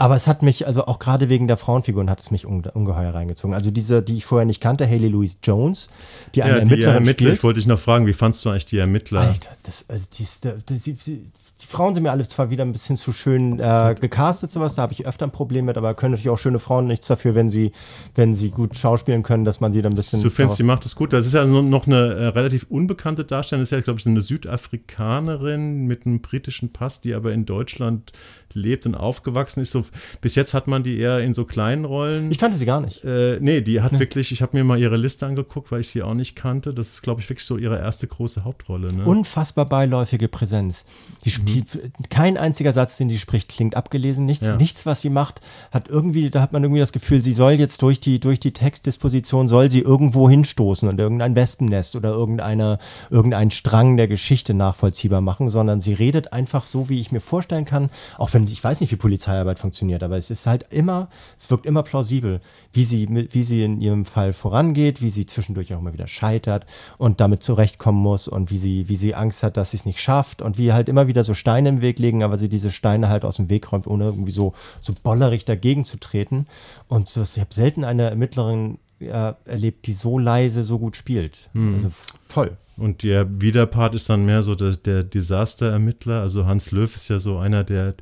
Aber es hat mich, also auch gerade wegen der Frauenfiguren hat es mich unge ungeheuer reingezogen. Also diese, die ich vorher nicht kannte, Haley Louise Jones, die eine ja, die Ermittlerin Ermittler, spielt. Ich wollte dich noch fragen, wie fandst du eigentlich die Ermittler? Alter, das, also die, die, die, die Frauen sind mir alle zwar wieder ein bisschen zu schön äh, gecastet, sowas, da habe ich öfter ein Problem mit, aber können natürlich auch schöne Frauen nichts dafür, wenn sie, wenn sie gut schauspielen können, dass man sie dann ein bisschen. Du findest, die macht das gut. Das ist ja noch eine äh, relativ unbekannte Darstellerin, das ist ja, glaube ich, eine Südafrikanerin mit einem britischen Pass, die aber in Deutschland lebt und aufgewachsen ist. So, bis jetzt hat man die eher in so kleinen Rollen. Ich kannte sie gar nicht. Äh, nee, die hat nee. wirklich, ich habe mir mal ihre Liste angeguckt, weil ich sie auch nicht kannte. Das ist, glaube ich, wirklich so ihre erste große Hauptrolle. Ne? Unfassbar beiläufige Präsenz. Die, mhm. die, kein einziger Satz, den sie spricht, klingt abgelesen. Nichts, ja. nichts, was sie macht, hat irgendwie, da hat man irgendwie das Gefühl, sie soll jetzt durch die, durch die Textdisposition, soll sie irgendwo hinstoßen und irgendein Wespennest oder irgendeine, irgendeinen Strang der Geschichte nachvollziehbar machen, sondern sie redet einfach so, wie ich mir vorstellen kann, auch wenn können, ich weiß nicht, wie Polizeiarbeit funktioniert, aber es ist halt immer, es wirkt immer plausibel, wie sie, wie sie in ihrem Fall vorangeht, wie sie zwischendurch auch immer wieder scheitert und damit zurechtkommen muss und wie sie, wie sie Angst hat, dass sie es nicht schafft und wie halt immer wieder so Steine im Weg legen, aber sie diese Steine halt aus dem Weg räumt, ohne irgendwie so, so bollerig dagegen zu treten. Und so, ich habe selten eine Ermittlerin äh, erlebt, die so leise so gut spielt. Hm. Also toll. Und der Widerpart ist dann mehr so der, der Desaster-Ermittler. Also Hans Löw ist ja so einer, der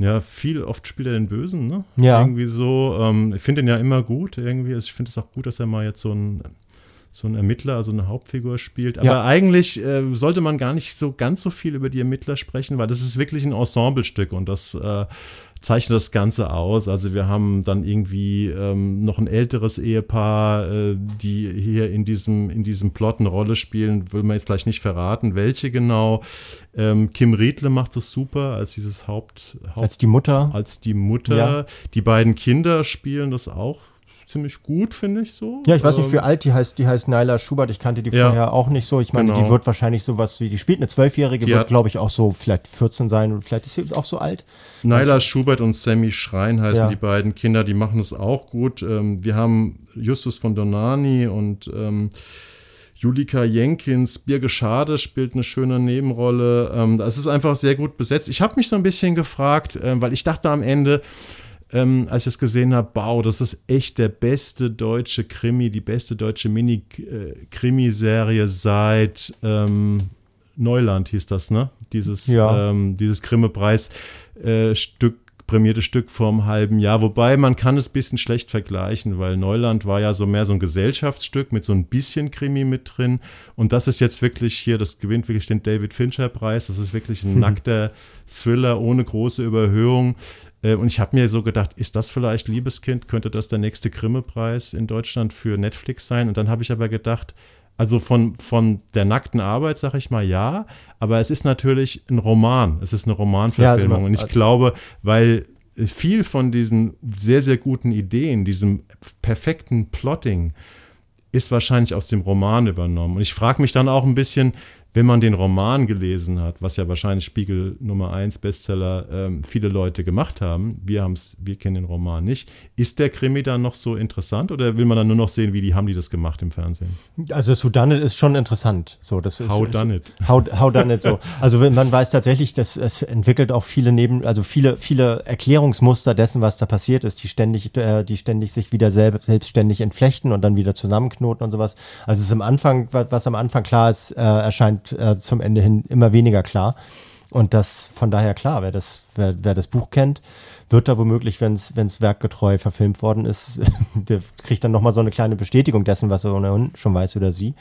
ja, viel, oft spielt er den Bösen, ne? Ja. Irgendwie so, ähm, ich finde ihn ja immer gut, irgendwie. Also ich finde es auch gut, dass er mal jetzt so ein, so ein Ermittler, also eine Hauptfigur spielt. Aber ja. eigentlich äh, sollte man gar nicht so ganz so viel über die Ermittler sprechen, weil das ist wirklich ein Ensemblestück und das äh, zeichnet das Ganze aus. Also wir haben dann irgendwie ähm, noch ein älteres Ehepaar, äh, die hier in diesem, in diesem Plot eine Rolle spielen, will man jetzt gleich nicht verraten, welche genau. Ähm, Kim Riedle macht das super als dieses Haupt, Haupt Als die Mutter. Als die Mutter. Ja. Die beiden Kinder spielen das auch ziemlich gut, finde ich so. Ja, ich weiß nicht, Ähm, wie alt die heißt. Die heißt Nyla Schubert. Ich kannte die Ja. vorher auch nicht so. Ich meine, Genau. die wird wahrscheinlich sowas wie, die spielt eine Zwölfjährige, Die wird, glaube ich, auch so vielleicht 14 sein und vielleicht ist sie auch so alt. Naila Schubert und Sammy Schrein heißen Ja. die beiden Kinder, die machen es auch gut. Ähm, wir haben Justus von Donani und ähm, Julika Jenkins, Birge Schade spielt eine schöne Nebenrolle. Ähm, das ist einfach sehr gut besetzt. Ich habe mich so ein bisschen gefragt, ähm, weil ich dachte am Ende, ähm, als ich es gesehen habe, wow, das ist echt der beste deutsche Krimi, die beste deutsche Mini-Krimiserie seit ähm, Neuland hieß das, ne? Dieses, Ja. ähm, dieses Grimme-Preis-Stück, prämierte Stück vor einem halben Jahr. Wobei man kann es ein bisschen schlecht vergleichen, weil Neuland war ja so mehr so ein Gesellschaftsstück mit so ein bisschen Krimi mit drin. Und das ist jetzt wirklich hier, das gewinnt wirklich den David Fincher-Preis. Das ist wirklich ein nackter Thriller ohne große Überhöhung. Äh, Und ich habe mir so gedacht, ist das vielleicht Liebeskind? Könnte das der nächste Grimme-Preis in Deutschland für Netflix sein? Und dann habe ich aber gedacht, also von, von der nackten Arbeit sage ich mal ja, aber es ist natürlich ein Roman. Es ist eine Romanverfilmung. Ja, und ich glaube, weil viel von diesen sehr, sehr guten Ideen, diesem perfekten Plotting, ist wahrscheinlich aus dem Roman übernommen. Und ich frage mich dann auch ein bisschen, wenn man den Roman gelesen hat, was ja wahrscheinlich Spiegel Nummer 1 Bestseller ähm, viele Leute gemacht haben, wir haben's, wir kennen den Roman nicht, ist der Krimi dann noch so interessant oder will man dann nur noch sehen, wie die haben die das gemacht im Fernsehen? Also So Done It ist schon interessant. So, das ist, How ist, done it? How, how done it so. Also man weiß tatsächlich, dass es entwickelt auch viele neben, also viele, viele Erklärungsmuster dessen, was da passiert ist, die ständig, äh, die ständig sich wieder selb, selbstständig entflechten und dann wieder zusammenknoten und sowas. Also es ist am Anfang, was, was am Anfang klar ist, äh, erscheint äh, zum Ende hin immer weniger klar. Und das von daher klar, wer das, wer, wer das Buch kennt, wird da womöglich, wenn es werkgetreu verfilmt worden ist, der kriegt dann nochmal so eine kleine Bestätigung dessen, was er schon weiß oder sie.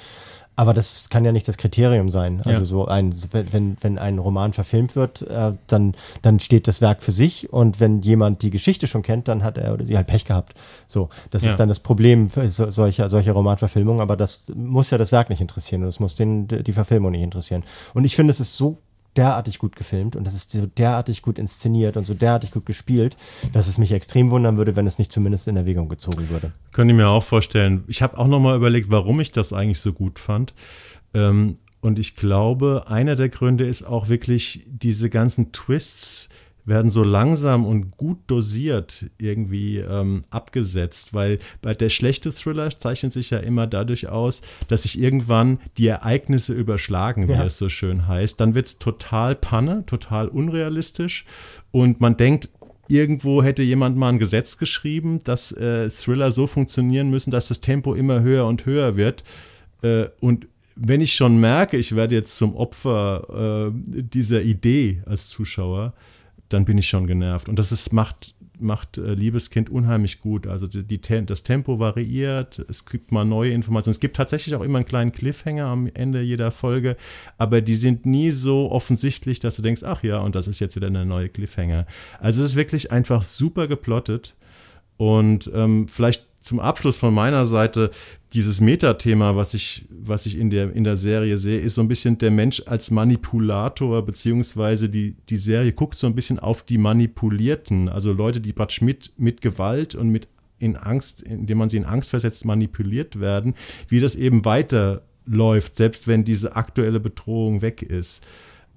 Aber das kann ja nicht das Kriterium sein. Also Ja. so ein, wenn, wenn, ein Roman verfilmt wird, äh, dann, dann steht das Werk für sich und wenn jemand die Geschichte schon kennt, dann hat er oder sie halt Pech gehabt. So, das Ja. ist dann das Problem für so, solcher, solcher Romanverfilmungen, aber das muss ja das Werk nicht interessieren und das muss den, die Verfilmung nicht interessieren. Und ich finde, es ist so derartig gut gefilmt und es ist so derartig gut inszeniert und so derartig gut gespielt, dass es mich extrem wundern würde, wenn es nicht zumindest in Erwägung gezogen würde. Könnte ich mir auch vorstellen. Ich habe auch noch mal überlegt, warum ich das eigentlich so gut fand. Ähm, und ich glaube, einer der Gründe ist auch wirklich, diese ganzen Twists werden so langsam und gut dosiert irgendwie ähm, abgesetzt, weil bei der schlechte Thriller zeichnet sich ja immer dadurch aus, dass sich irgendwann die Ereignisse überschlagen, wie Ja. es so schön heißt. Dann wird es total Panne, total unrealistisch und man denkt, irgendwo hätte jemand mal ein Gesetz geschrieben, dass äh, Thriller so funktionieren müssen, dass das Tempo immer höher und höher wird. Äh, und wenn ich schon merke, ich werde jetzt zum Opfer äh, dieser Idee als Zuschauer, dann bin ich schon genervt. Und das ist, macht, macht äh, Liebeskind unheimlich gut. Also die, die, das Tempo variiert, es gibt mal neue Informationen. Es gibt tatsächlich auch immer einen kleinen Cliffhanger am Ende jeder Folge, aber die sind nie so offensichtlich, dass du denkst, ach ja, und das ist jetzt wieder eine neue Cliffhanger. Also es ist wirklich einfach super geplottet. Und ähm, vielleicht zum Abschluss von meiner Seite, dieses Metathema, was ich, was ich in, der, in der Serie sehe, ist so ein bisschen der Mensch als Manipulator, beziehungsweise die, die Serie guckt so ein bisschen auf die Manipulierten, also Leute, die praktisch mit, mit Gewalt und mit in Angst, indem man sie in Angst versetzt, manipuliert werden, wie das eben weiterläuft, selbst wenn diese aktuelle Bedrohung weg ist.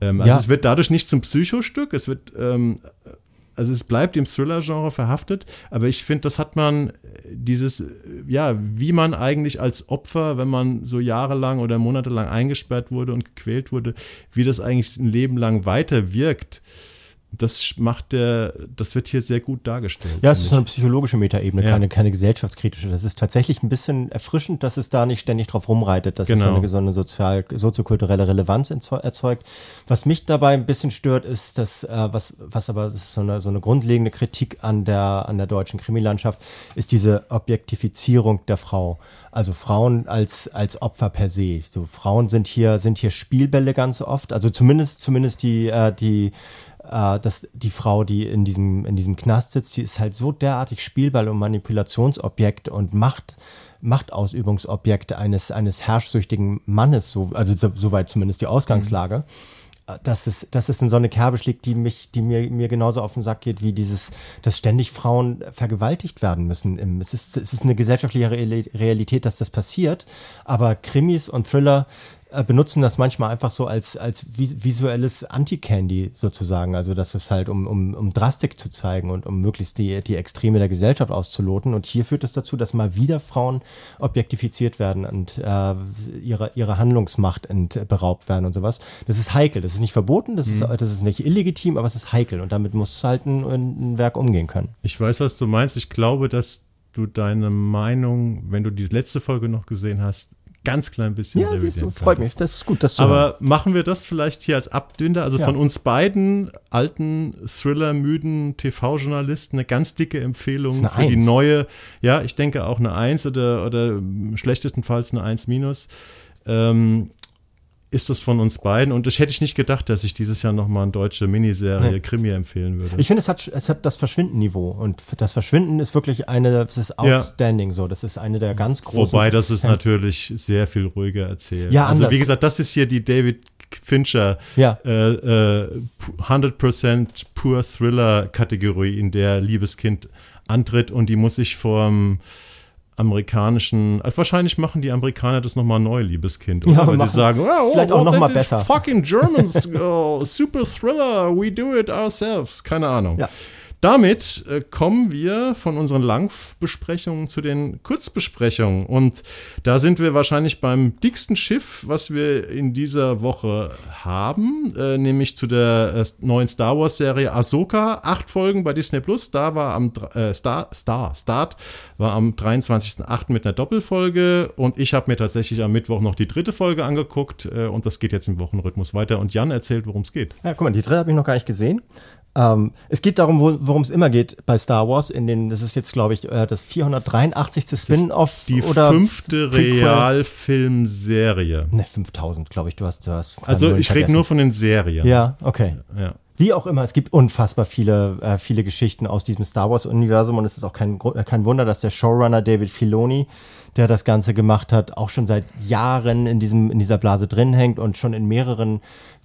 Ähm, also Ja. es wird dadurch nicht zum Psychostück, es wird ähm, also es bleibt im Thriller-Genre verhaftet, aber ich finde, das hat man, äh, dieses, äh, ja, wie man eigentlich als Opfer, wenn man so jahrelang oder monatelang eingesperrt wurde und gequält wurde, wie das eigentlich ein Leben lang weiter wirkt, das macht der, das wird hier sehr gut dargestellt. Ja, es ist eine psychologische Metaebene, Ja. keine, keine gesellschaftskritische. Das ist tatsächlich ein bisschen erfrischend, dass es da nicht ständig drauf rumreitet, dass es so Genau. eine, so eine sozial, soziokulturelle Relevanz erzeugt. Was mich dabei ein bisschen stört, ist, dass, äh, was, was aber so eine, so eine grundlegende Kritik an der, an der deutschen Krimilandschaft, ist diese Objektifizierung der Frau. Also Frauen als, als Opfer per se. So, Frauen sind hier, sind hier Spielbälle ganz oft. Also zumindest, zumindest die, äh, die, äh, dass die Frau, die in diesem, in diesem Knast sitzt, die ist halt so derartig Spielball und Manipulationsobjekt und Macht, Machtausübungsobjekt eines, eines herrschsüchtigen Mannes, so, also so, soweit zumindest die Ausgangslage. dass es, dass es in so eine Kerbe schlägt, die mich, die mir, mir genauso auf den Sack geht, wie dieses, dass ständig Frauen vergewaltigt werden müssen. Es ist, es ist eine gesellschaftliche Realität, dass das passiert, aber Krimis und Thriller äh, benutzen das manchmal einfach so als, als visuelles Anti-Candy sozusagen. Also, dass es halt, um, um, um Drastik zu zeigen und um möglichst die, die Extreme der Gesellschaft auszuloten. Und hier führt es das dazu, dass mal wieder Frauen objektifiziert werden und äh, ihre, ihre Handlungsmacht ent, beraubt werden und sowas. Das ist heikel. Das ist nicht verboten, das, mhm. ist, das ist nicht illegitim, aber es ist heikel. Und damit muss halt ein, ein Werk umgehen können. Ich weiß, was du meinst. Ich glaube, dass du deine Meinung, wenn du die letzte Folge noch gesehen hast, ganz klein bisschen. Ja, siehst du, freut mich. Das ist gut, das zu Aber hören. machen wir das vielleicht hier als Abdünder? Also ja. von uns beiden alten Thriller-müden TV-Journalisten eine ganz dicke Empfehlung für Eins. die neue, ja, ich denke auch eine Eins oder, oder schlechtestenfalls eine Eins minus. Ähm, ist das von uns beiden. Und ich hätte ich nicht gedacht, dass ich dieses Jahr nochmal eine deutsche Miniserie nee. Krimi empfehlen würde. Ich finde, es hat, es hat das Verschwinden-Niveau. Und das Verschwinden ist wirklich eine, das ist outstanding ja. so. Das ist eine der ganz großen. Wobei, das ist natürlich sehr viel ruhiger erzählt. Ja, also, wie gesagt, das ist hier die David Fincher ja. äh, äh, 100% Pure Thriller-Kategorie, in der Liebeskind antritt und die muss ich vom amerikanischen, also wahrscheinlich machen die Amerikaner das nochmal neu, liebes Kind, oder? Ja, Weil sie sagen, oh, vielleicht oh, auch nochmal besser. Fucking Germans, oh, super Thriller, we do it ourselves. Keine Ahnung. Ja. Damit äh, kommen wir von unseren Langbesprechungen zu den Kurzbesprechungen. Und da sind wir wahrscheinlich beim dicksten Schiff, was wir in dieser Woche haben, äh, nämlich zu der äh, neuen Star Wars-Serie Ahsoka. Acht Folgen bei Disney Plus. Da war am äh, Star, Star, Start war am 23.08. mit einer Doppelfolge. Und ich habe mir tatsächlich am Mittwoch noch die dritte Folge angeguckt. Äh, und das geht jetzt im Wochenrhythmus weiter. Und Jan erzählt, worum es geht. Ja, guck mal, die dritte habe ich noch gar nicht gesehen. Ähm, es geht darum, worum es immer geht bei Star Wars. In den, das ist jetzt, glaube ich, äh, das 483. Spin-off die oder fünfte Realfilmserie. Ne, 5000, glaube ich. Du hast, du hast Also ich rede nur von den Serien. Ja, okay. Ja. Wie auch immer, es gibt unfassbar viele, äh, viele Geschichten aus diesem Star Wars-Universum und es ist auch kein, äh, kein Wunder, dass der Showrunner David Filoni, der das Ganze gemacht hat, auch schon seit Jahren in, diesem, in dieser Blase drin hängt und schon in mehreren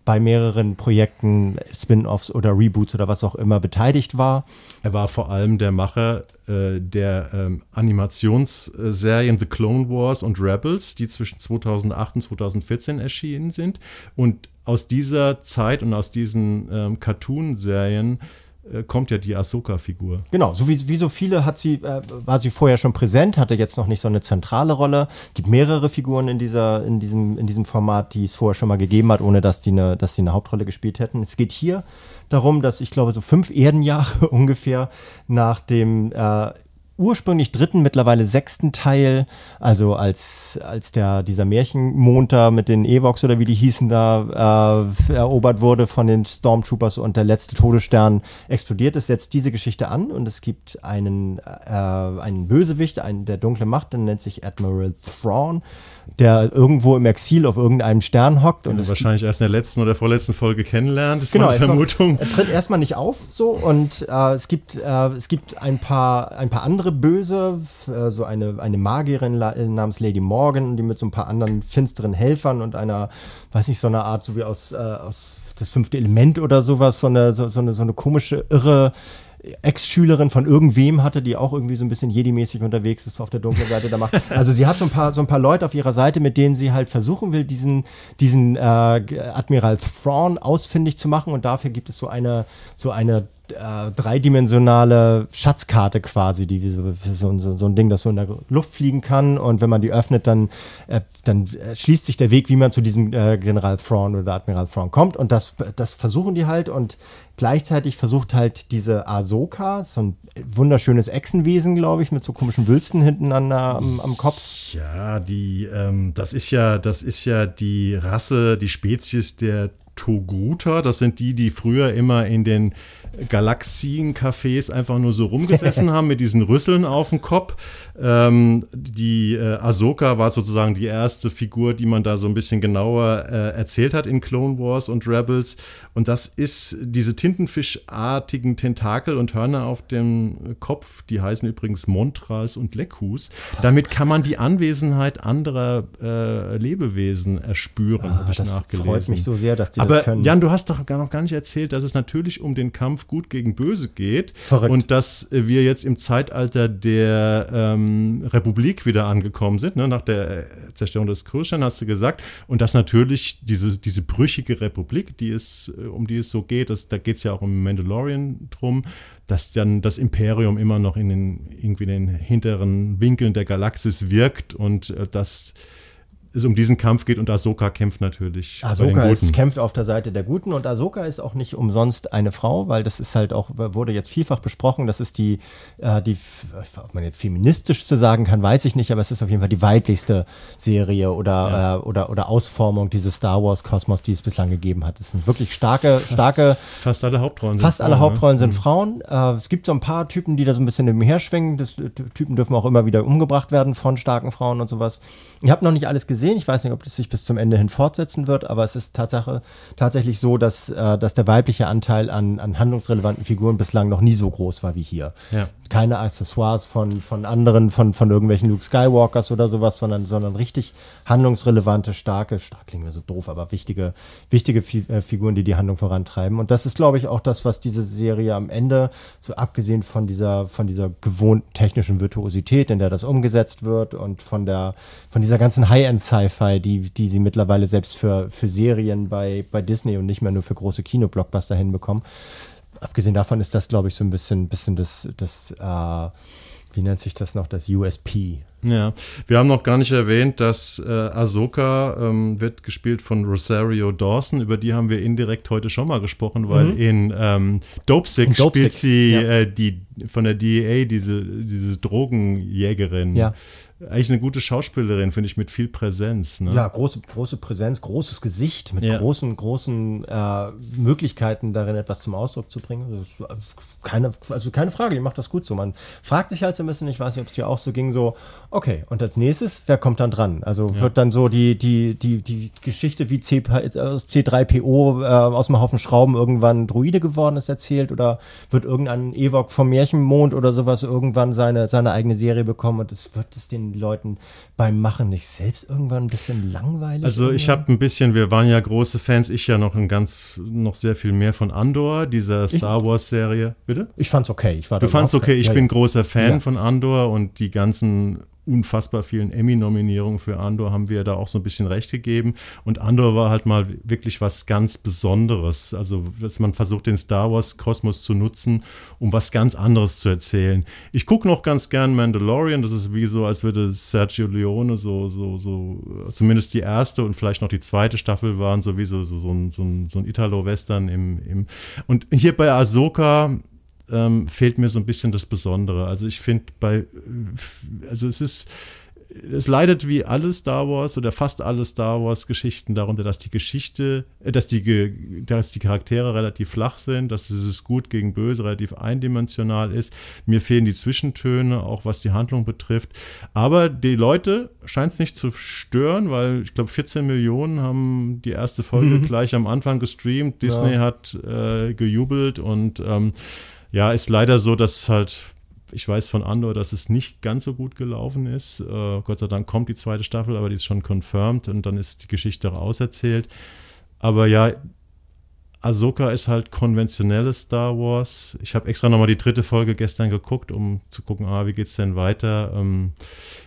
bei mehreren Projekten, Spin-offs oder Reboots oder was auch immer beteiligt war. Er war vor allem der Macher äh, der ähm, Animationsserien The Clone Wars und Rebels, die zwischen 2008 und 2014 erschienen sind. Und aus dieser Zeit und aus diesen ähm, Cartoon-Serien kommt ja die Ahsoka-Figur. Genau, so wie, wie so viele hat sie, äh, war sie vorher schon präsent, hatte jetzt noch nicht so eine zentrale Rolle. Gibt mehrere Figuren in dieser, in diesem, in diesem Format, die es vorher schon mal gegeben hat, ohne dass die eine, dass die eine Hauptrolle gespielt hätten. Es geht hier darum, dass ich glaube, so fünf Erdenjahre ungefähr nach dem äh, ursprünglich dritten, mittlerweile sechsten Teil, also als, als der, dieser Märchenmond da mit den Evox oder wie die hießen da äh, erobert wurde von den Stormtroopers und der letzte Todesstern explodiert, ist jetzt diese Geschichte an und es gibt einen, äh, einen Bösewicht, einen der dunkle Macht, der nennt sich Admiral Thrawn der irgendwo im Exil auf irgendeinem Stern hockt. Und wahrscheinlich erst in der letzten oder vorletzten Folge kennenlernt, ist genau, meine Vermutung. Er tritt erstmal nicht auf so und äh, es gibt, äh, es gibt ein paar, ein paar andere Böse, äh, so eine, eine Magierin namens Lady Morgan, die mit so ein paar anderen finsteren Helfern und einer, weiß nicht, so einer Art, so wie aus, äh, aus das fünfte Element oder sowas, so eine, so, so eine, so eine komische, irre Ex-Schülerin von irgendwem hatte, die auch irgendwie so ein bisschen Jedi-mäßig unterwegs ist, auf der dunklen Seite da macht. Also sie hat so ein paar, so ein paar Leute auf ihrer Seite, mit denen sie halt versuchen will, diesen, diesen äh, Admiral Thrawn ausfindig zu machen und dafür gibt es so eine, so eine äh, dreidimensionale Schatzkarte quasi, die so, so, so, ein Ding, das so in der Luft fliegen kann. Und wenn man die öffnet, dann, äh, dann schließt sich der Weg, wie man zu diesem äh, General Thrawn oder Admiral Thrawn kommt. Und das, das versuchen die halt. Und gleichzeitig versucht halt diese Ahsoka, so ein wunderschönes Echsenwesen, glaube ich, mit so komischen Wülsten hinten an am, am Kopf. Ja, die, ähm, das ist ja, das ist ja die Rasse, die Spezies der Togruta. Das sind die, die früher immer in den Galaxiencafés einfach nur so rumgesessen haben mit diesen Rüsseln auf dem Kopf. Ähm, die äh, Ahsoka war sozusagen die erste Figur, die man da so ein bisschen genauer äh, erzählt hat in Clone Wars und Rebels. Und das ist diese tintenfischartigen Tentakel und Hörner auf dem Kopf, die heißen übrigens Montrals und Leckhus. Damit kann man die Anwesenheit anderer äh, Lebewesen erspüren, Ah, habe ich das nachgelesen. freut mich so sehr, dass die Aber das können. Jan, du hast doch gar noch gar nicht erzählt, dass es natürlich um den Kampf gut gegen böse geht. Verrückt. Und dass äh, wir jetzt im Zeitalter der ähm, Republik wieder angekommen sind, ne? nach der äh, Zerstörung des Kröschen, hast du gesagt. Und dass natürlich diese, diese brüchige Republik, die es, äh, um die es so geht, das, da geht es ja auch um Mandalorian drum, dass dann das Imperium immer noch in den, irgendwie in den hinteren Winkeln der Galaxis wirkt und äh, dass es um diesen Kampf geht und Ahsoka kämpft natürlich Ahsoka ist, kämpft auf der Seite der Guten und Ahsoka ist auch nicht umsonst eine Frau, weil das ist halt auch, wurde jetzt vielfach besprochen, das ist die, äh, die, ob man jetzt feministischste sagen kann, weiß ich nicht, aber es ist auf jeden Fall die weiblichste Serie oder, Ja. äh, oder, oder Ausformung dieses Star Wars Kosmos, die es bislang gegeben hat. Es sind wirklich starke, starke, Fast alle Hauptrollen Fast sind alle Frauen, ne? Hauptrollen sind Frauen. Äh, es gibt so ein paar Typen, die da so ein bisschen nebenher schwingen. Das, Typen dürfen auch immer wieder umgebracht werden von starken Frauen und sowas. Ich habe noch nicht alles gesehen. Ich weiß nicht, ob das sich bis zum Ende hin fortsetzen wird, aber es ist Tatsache, tatsächlich so, dass, äh, dass der weibliche Anteil an, an handlungsrelevanten Figuren bislang noch nie so groß war wie hier. Ja. Keine Accessoires von, von anderen, von, von irgendwelchen Luke Skywalkers oder sowas, sondern, sondern richtig handlungsrelevante, starke, stark klingt mir so doof, aber wichtige, wichtige Fi äh, Figuren, die die Handlung vorantreiben. Und das ist, glaube ich, auch das, was diese Serie am Ende, so abgesehen von dieser, von dieser gewohnten technischen Virtuosität, in der das umgesetzt wird und von der, von dieser ganzen High-End-Sci-Fi, die, die sie mittlerweile selbst für, für Serien bei, bei Disney und nicht mehr nur für große Kinoblockbuster hinbekommen. Abgesehen davon ist das, glaube ich, so ein bisschen, bisschen das, das, äh, wie nennt sich das noch, das USP. Ja, wir haben noch gar nicht erwähnt, dass äh, Ahsoka ähm, wird gespielt von Rosario Dawson. Über die haben wir indirekt heute schon mal gesprochen, weil in ähm, Dopesick In Dopesick, spielt sie ja. äh, die von der DEA diese, diese Drogenjägerin. Ja. Eigentlich eine gute Schauspielerin, finde ich, mit viel Präsenz. Ne? Ja, große, große Präsenz, großes Gesicht mit Ja. großen, großen äh, Möglichkeiten darin etwas zum Ausdruck zu bringen. Das keine, also keine Frage, die macht das gut so. Man fragt sich halt so ein bisschen, ich weiß nicht, ob es dir auch so ging, so, okay, und als nächstes, wer kommt dann dran? Also wird dann so die, die, die, die Geschichte wie C, äh, C3PO äh, aus dem Haufen Schrauben irgendwann Druide geworden ist erzählt oder wird irgendein Ewok vom Märchenmond oder sowas irgendwann seine, seine eigene Serie bekommen und es wird es den Leuten beim Machen nicht selbst irgendwann ein bisschen langweilig? Also ich habe ein bisschen, wir waren ja große Fans, ich ja noch ein ganz, noch sehr viel mehr von Andor, dieser Star Wars Serie. Bitte? Ich fand's okay. Ich war Du fandst okay, ich ja, bin ja. großer Fan Ja. von Andor und die ganzen unfassbar vielen Emmy-Nominierungen für Andor haben wir da auch so ein bisschen recht gegeben. Und Andor war halt mal wirklich was ganz Besonderes. Also, dass man versucht, den Star Wars-Kosmos zu nutzen, um was ganz anderes zu erzählen. Ich gucke noch ganz gern Mandalorian. Das ist wie so, als würde Sergio Leone so, so, so, zumindest die erste und vielleicht noch die zweite Staffel waren, sowieso so, so, ein, so ein, so ein Italo-Western im, im. Und hier bei Ahsoka ähm, fehlt mir so ein bisschen das Besondere. Also ich finde bei, äh, also es ist, es leidet wie alle Star Wars oder fast alle Star Wars Geschichten darunter, dass die Geschichte, äh, dass die, dass die Charaktere relativ flach sind, dass es gut gegen böse relativ eindimensional ist. Mir fehlen die Zwischentöne, auch was die Handlung betrifft. Aber die Leute scheint es nicht zu stören, weil ich glaube 14 Millionen haben die erste Folge gleich am Anfang gestreamt. Disney Ja. hat äh, gejubelt und ähm, ja, ist leider so, dass halt, ich weiß von Andor, dass es nicht ganz so gut gelaufen ist. Äh, Gott sei Dank kommt die zweite Staffel, aber die ist schon confirmed und dann ist die Geschichte auch auserzählt. Aber ja, Ahsoka ist halt konventionelles Star Wars. Ich habe extra nochmal die dritte Folge gestern geguckt, um zu gucken, ah, wie geht's denn weiter. Ähm,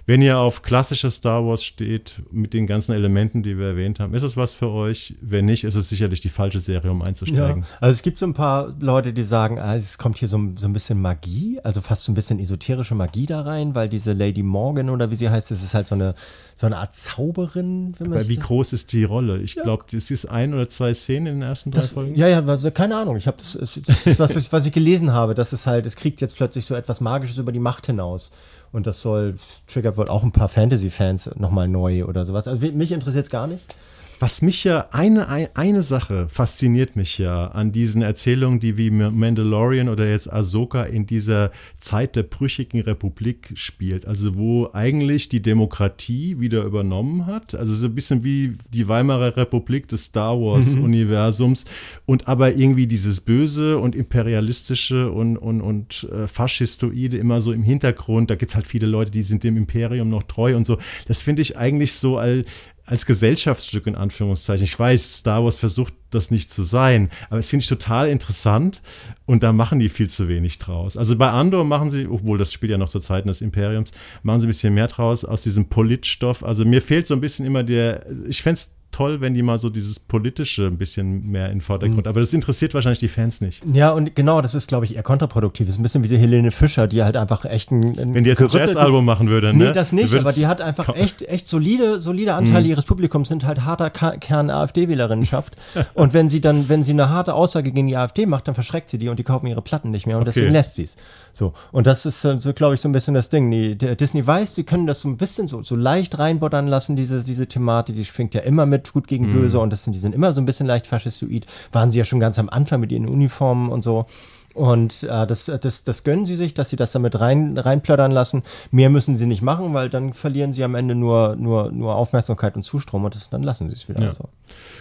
wenn ihr auf klassisches Star Wars steht, mit den ganzen Elementen, die wir erwähnt haben, ist es was für euch? Wenn nicht, ist es sicherlich die falsche Serie, um Ja, einzusteigen. also es gibt so ein paar Leute, die sagen, ah, es kommt hier so, so ein bisschen Magie, also fast so ein bisschen esoterische Magie da rein, weil diese Lady Morgan oder wie sie heißt, das ist halt so eine, so eine Art Zauberin. Wenn man Aber wie groß ist die Rolle? Ich glaube, das ist ein oder zwei Szenen in den ersten drei Das, Folgen. ja, ja, also keine Ahnung. Ich habe das, das, das was, ich, was ich gelesen habe, dass es halt, es kriegt jetzt plötzlich so etwas Magisches über die Macht hinaus. Und das soll, triggert wohl auch ein paar Fantasy-Fans nochmal neu oder sowas. Also mich interessiert es gar nicht. Was mich ja, eine, eine Sache fasziniert mich ja an diesen Erzählungen, die wie Mandalorian oder jetzt Ahsoka in dieser Zeit der brüchigen Republik spielt. Also wo eigentlich die Demokratie wieder übernommen hat. Also so ein bisschen wie die Weimarer Republik des Star Wars-Universums. Mhm. Und aber irgendwie dieses Böse und Imperialistische und, und, und äh, Faschistoide immer so im Hintergrund. Da gibt es halt viele Leute, die sind dem Imperium noch treu und so. Das finde ich eigentlich so all, als Gesellschaftsstück in Anführungszeichen. Ich weiß, Star Wars versucht das nicht zu sein, aber es finde ich total interessant und da machen die viel zu wenig draus. Also bei Andor machen sie, obwohl das spielt ja noch zur Zeiten des Imperiums, machen sie ein bisschen mehr draus aus diesem Politstoff. Also mir fehlt so ein bisschen immer der, ich fände es toll, wenn die mal so dieses Politische ein bisschen mehr in den Vordergrund. Mhm. Aber das interessiert wahrscheinlich die Fans nicht. Ja, und genau, das ist, glaube ich, eher kontraproduktiv. Das ist ein bisschen wie die Helene Fischer, die halt einfach echt ein. ein wenn die jetzt ein Jazzalbum machen würde, ne? Nee, das nicht, aber die hat einfach echt, echt solide, solide Anteile mhm. ihres Publikums sind halt harter Kern AfD-Wählerinnenschaft. und wenn sie dann, wenn sie eine harte Aussage gegen die AfD macht, dann verschreckt sie die und die kaufen ihre Platten nicht mehr und okay. deswegen lässt sie es. So. Und das ist äh, so, glaube ich, so ein bisschen das Ding. Die, Disney weiß, sie können das so ein bisschen so, so leicht reinbuddern lassen, diese, diese Thematik, die schwingt ja immer mit gut gegen mhm. böse und das sind, die sind immer so ein bisschen leicht faschistoid. Waren sie ja schon ganz am Anfang mit ihren Uniformen und so. Und äh, das, das, das gönnen sie sich, dass sie das damit rein, reinplördern lassen. Mehr müssen sie nicht machen, weil dann verlieren sie am Ende nur, nur, nur Aufmerksamkeit und Zustrom und das, dann lassen sie es wieder. Ja. So.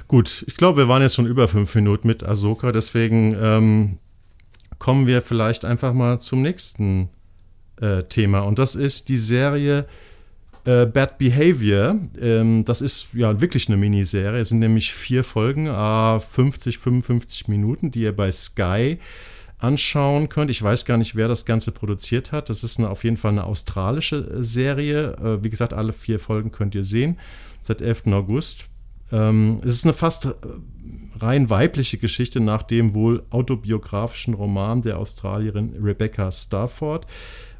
Gut, ich glaube, wir waren jetzt schon über fünf Minuten mit Ahsoka, deswegen ähm, kommen wir vielleicht einfach mal zum nächsten äh, Thema. Und das ist die Serie äh, Bad Behavior, ähm, das ist ja wirklich eine Miniserie. Es sind nämlich vier Folgen, äh, 50, 55 Minuten, die ihr bei Sky anschauen könnt. Ich weiß gar nicht, wer das Ganze produziert hat. Das ist eine, auf jeden Fall eine australische äh, Serie. Äh, wie gesagt, alle vier Folgen könnt ihr sehen. Seit 11. August. Ähm, es ist eine fast rein weibliche Geschichte nach dem wohl autobiografischen Roman der Australierin Rebecca Stafford.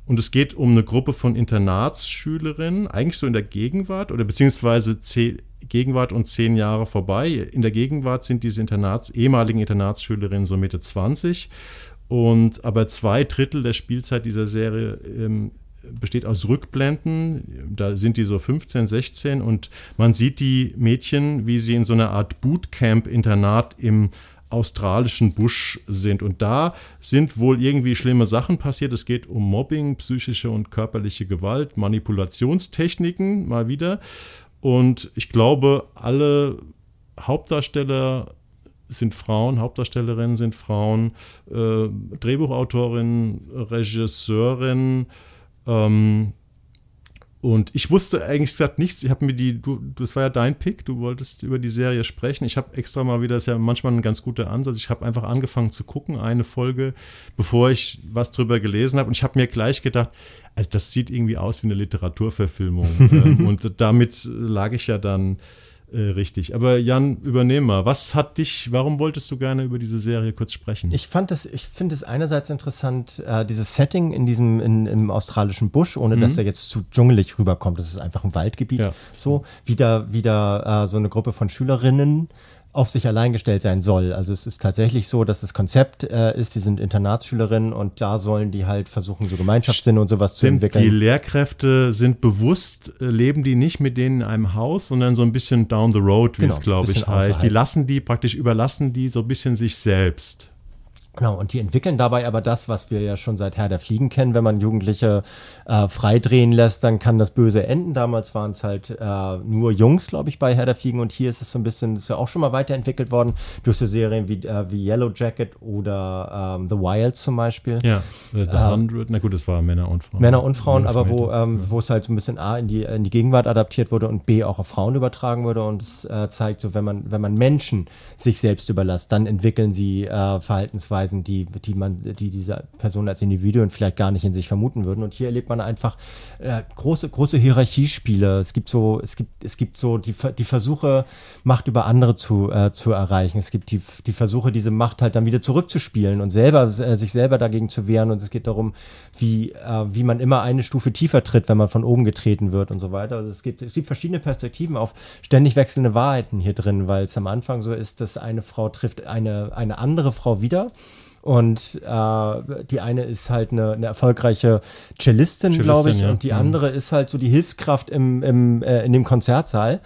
Und es geht um eine Gruppe von Internatsschülerinnen, eigentlich so in der Gegenwart oder beziehungsweise zehn, Gegenwart und zehn Jahre vorbei. In der Gegenwart sind diese Internats, ehemaligen Internatsschülerinnen so Mitte 20. Und aber zwei Drittel der Spielzeit dieser Serie ähm, besteht aus Rückblenden. Da sind die so 15, 16 und man sieht die Mädchen, wie sie in so einer Art Bootcamp-Internat im australischen Busch sind. Und da sind wohl irgendwie schlimme Sachen passiert. Es geht um Mobbing, psychische und körperliche Gewalt, Manipulationstechniken mal wieder. Und ich glaube, alle Hauptdarsteller sind Frauen, Hauptdarstellerinnen sind Frauen, äh, Drehbuchautorinnen, Regisseurinnen, ähm, und ich wusste eigentlich gesagt nichts. Ich habe mir die, du, das war ja dein Pick, du wolltest über die Serie sprechen. Ich habe extra mal wieder, das ist ja manchmal ein ganz guter Ansatz. Ich habe einfach angefangen zu gucken, eine Folge, bevor ich was drüber gelesen habe. Und ich habe mir gleich gedacht, also das sieht irgendwie aus wie eine Literaturverfilmung. Ähm, und damit lag ich ja dann äh, richtig. Aber Jan, übernehm mal. Was hat dich, warum wolltest du gerne über diese Serie kurz sprechen? Ich fand es, ich finde es einerseits interessant, äh, dieses Setting in diesem, in, im australischen Busch, ohne mhm. dass er jetzt zu dschungelig rüberkommt. Das ist einfach ein Waldgebiet. Ja. So, wieder, wieder äh, so eine Gruppe von Schülerinnen auf sich allein gestellt sein soll. Also es ist tatsächlich so, dass das Konzept äh, ist, die sind Internatsschülerinnen und da sollen die halt versuchen, so Gemeinschaftssinn und sowas Stimmt, zu entwickeln. Die Lehrkräfte sind bewusst, äh, leben die nicht mit denen in einem Haus, sondern so ein bisschen down the road, wie genau, es glaube ich heißt. Außerhalb. Die lassen die praktisch, überlassen die so ein bisschen sich selbst. Genau, und die entwickeln dabei aber das, was wir ja schon seit Herr der Fliegen kennen. Wenn man Jugendliche äh, freidrehen lässt, dann kann das Böse enden. Damals waren es halt äh, nur Jungs, glaube ich, bei Herr der Fliegen. Und hier ist es so ein bisschen, ist ja auch schon mal weiterentwickelt worden durch so Serien wie, äh, wie Yellow Jacket oder ähm, The Wild zum Beispiel. Ja, The ähm, Hundred, na gut, das war Männer und Frauen. Männer und Frauen, aber wo, ähm, ja. es halt so ein bisschen A in die, in die Gegenwart adaptiert wurde und B auch auf Frauen übertragen wurde. Und es äh, zeigt so, wenn man, wenn man Menschen sich selbst überlässt, dann entwickeln sie äh, Verhaltensweisen Verhaltensweisen, die, die man, die diese Personen als Individuen vielleicht gar nicht in sich vermuten würden. Und hier erlebt man einfach äh, große, große Hierarchiespiele. Es gibt so, es gibt, es gibt so die, die Versuche, Macht über andere zu, äh, zu erreichen. Es gibt die, die Versuche, diese Macht halt dann wieder zurückzuspielen und selber, äh, sich selber dagegen zu wehren. Und es geht darum, wie, äh, wie man immer eine Stufe tiefer tritt, wenn man von oben getreten wird und so weiter. Also es gibt, es gibt verschiedene Perspektiven auf ständig wechselnde Wahrheiten hier drin, weil es am Anfang so ist, dass eine Frau trifft eine, eine andere Frau wieder und äh, die eine ist halt eine, eine erfolgreiche Cellistin, Cellistin glaube ich, ja. und die mhm. andere ist halt so die Hilfskraft im, im, äh, in dem Konzertsaal.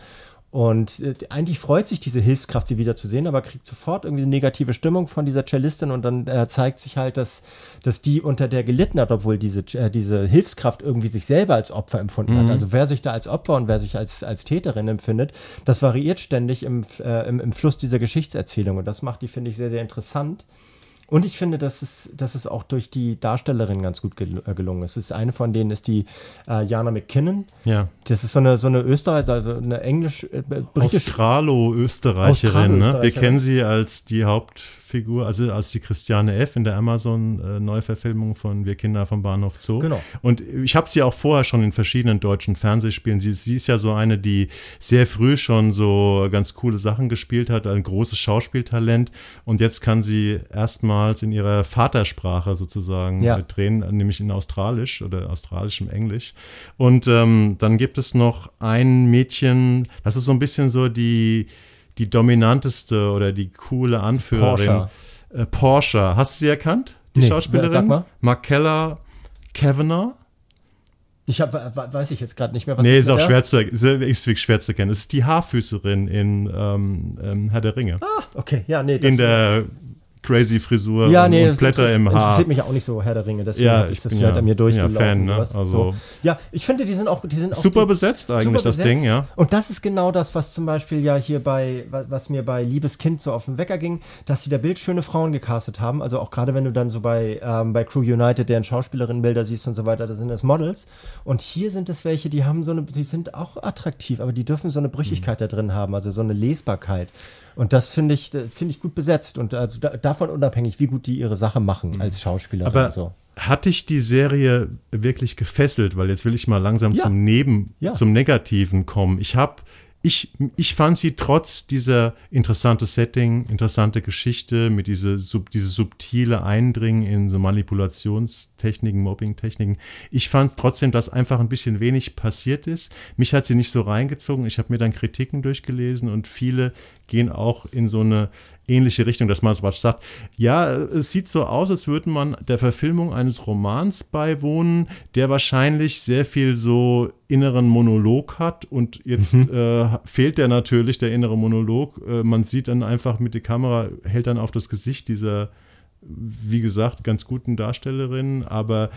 Und äh, eigentlich freut sich diese Hilfskraft, sie wieder zu sehen, aber kriegt sofort irgendwie eine negative Stimmung von dieser Cellistin und dann äh, zeigt sich halt, dass, dass die unter der gelitten hat, obwohl diese, äh, diese Hilfskraft irgendwie sich selber als Opfer empfunden hat. Also wer sich da als Opfer und wer sich als, als Täterin empfindet, das variiert ständig im, äh, im, im Fluss dieser Geschichtserzählung und das macht die, finde ich, sehr, sehr interessant. Und ich finde, dass es, dass es auch durch die Darstellerin ganz gut gel äh, gelungen ist. ist. Eine von denen ist die äh, Jana McKinnon. Ja. Das ist so eine, so eine Österreich, also eine englisch, äh, britische Australo-Österreicherin. Ne? Wir kennen sie als die Hauptfigur, also als die Christiane F. in der Amazon-Neuverfilmung von Wir Kinder vom Bahnhof Zoo. Genau. Und ich habe sie auch vorher schon in verschiedenen deutschen Fernsehspielen. Sie, sie ist ja so eine, die sehr früh schon so ganz coole Sachen gespielt hat, ein großes Schauspieltalent. Und jetzt kann sie erstmals in ihrer Vatersprache sozusagen Ja. äh, drehen, nämlich in Australisch oder australischem Englisch. Und ähm, dann gibt es noch ein Mädchen, das ist so ein bisschen so die, die dominanteste oder die coole Anführerin. Porsche. Äh, Porsche. Hast du sie erkannt? Die Nee, Schauspielerin? sag mal. Markella Kavanagh? Ich hab, weiß ich jetzt gerade nicht mehr, was Nee, ist mit auch der- schwer zu, ist wirklich schwer zu kennen. Es ist die Haarfüßerin in ähm, ähm, Herr der Ringe. Ah, okay, ja, nee. Das, in der crazy Frisur ja, nee, und Blätter im Haar. interessiert mich auch nicht so, Herr der Ringe. Deswegen Ja, ich ich das bin halt ja- an mir bin ja durchgelaufen. Fan, ne? Also- so. Ja, ich finde, die sind auch, die sind auch Super die, besetzt eigentlich, super das besetzt. Ding, ja. Und das ist genau das, was zum Beispiel ja hier bei, wa- was mir bei Liebes Kind so auf den Wecker ging, dass sie da bildschöne Frauen gecastet haben. Also auch gerade wenn du dann so bei, ähm, bei Crew United, deren Schauspielerinnenbilder siehst und so weiter, da sind das Models. Und hier sind es welche, die haben so eine, die sind auch attraktiv, aber die dürfen so eine Brüchigkeit Mhm. da drin haben, also so eine Lesbarkeit. Und das finde ich, äh, finde ich gut besetzt und also da, davon unabhängig, wie gut die ihre Sache machen als Schauspieler. Mhm. Aber so. hat dich die Serie wirklich gefesselt? Weil jetzt will ich mal langsam Ja. zum Neben, Ja. zum Negativen kommen. Ich habe ich, ich fand sie trotz dieser interessante Setting, interessante Geschichte mit diese, sub, diese subtile Eindringen in so Manipulationstechniken, Mobbingtechniken. Ich fand trotzdem, dass einfach ein bisschen wenig passiert ist. Mich hat sie nicht so reingezogen. Ich habe mir dann Kritiken durchgelesen und viele gehen auch in so eine ähnliche Richtung, dass man was sagt, ja, es sieht so aus, als würde man der Verfilmung eines Romans beiwohnen, der wahrscheinlich sehr viel so inneren Monolog hat und jetzt äh, fehlt der natürlich, der innere Monolog. Äh, man sieht dann einfach mit der Kamera, hält dann auf das Gesicht dieser, wie gesagt, ganz guten Darstellerin, aber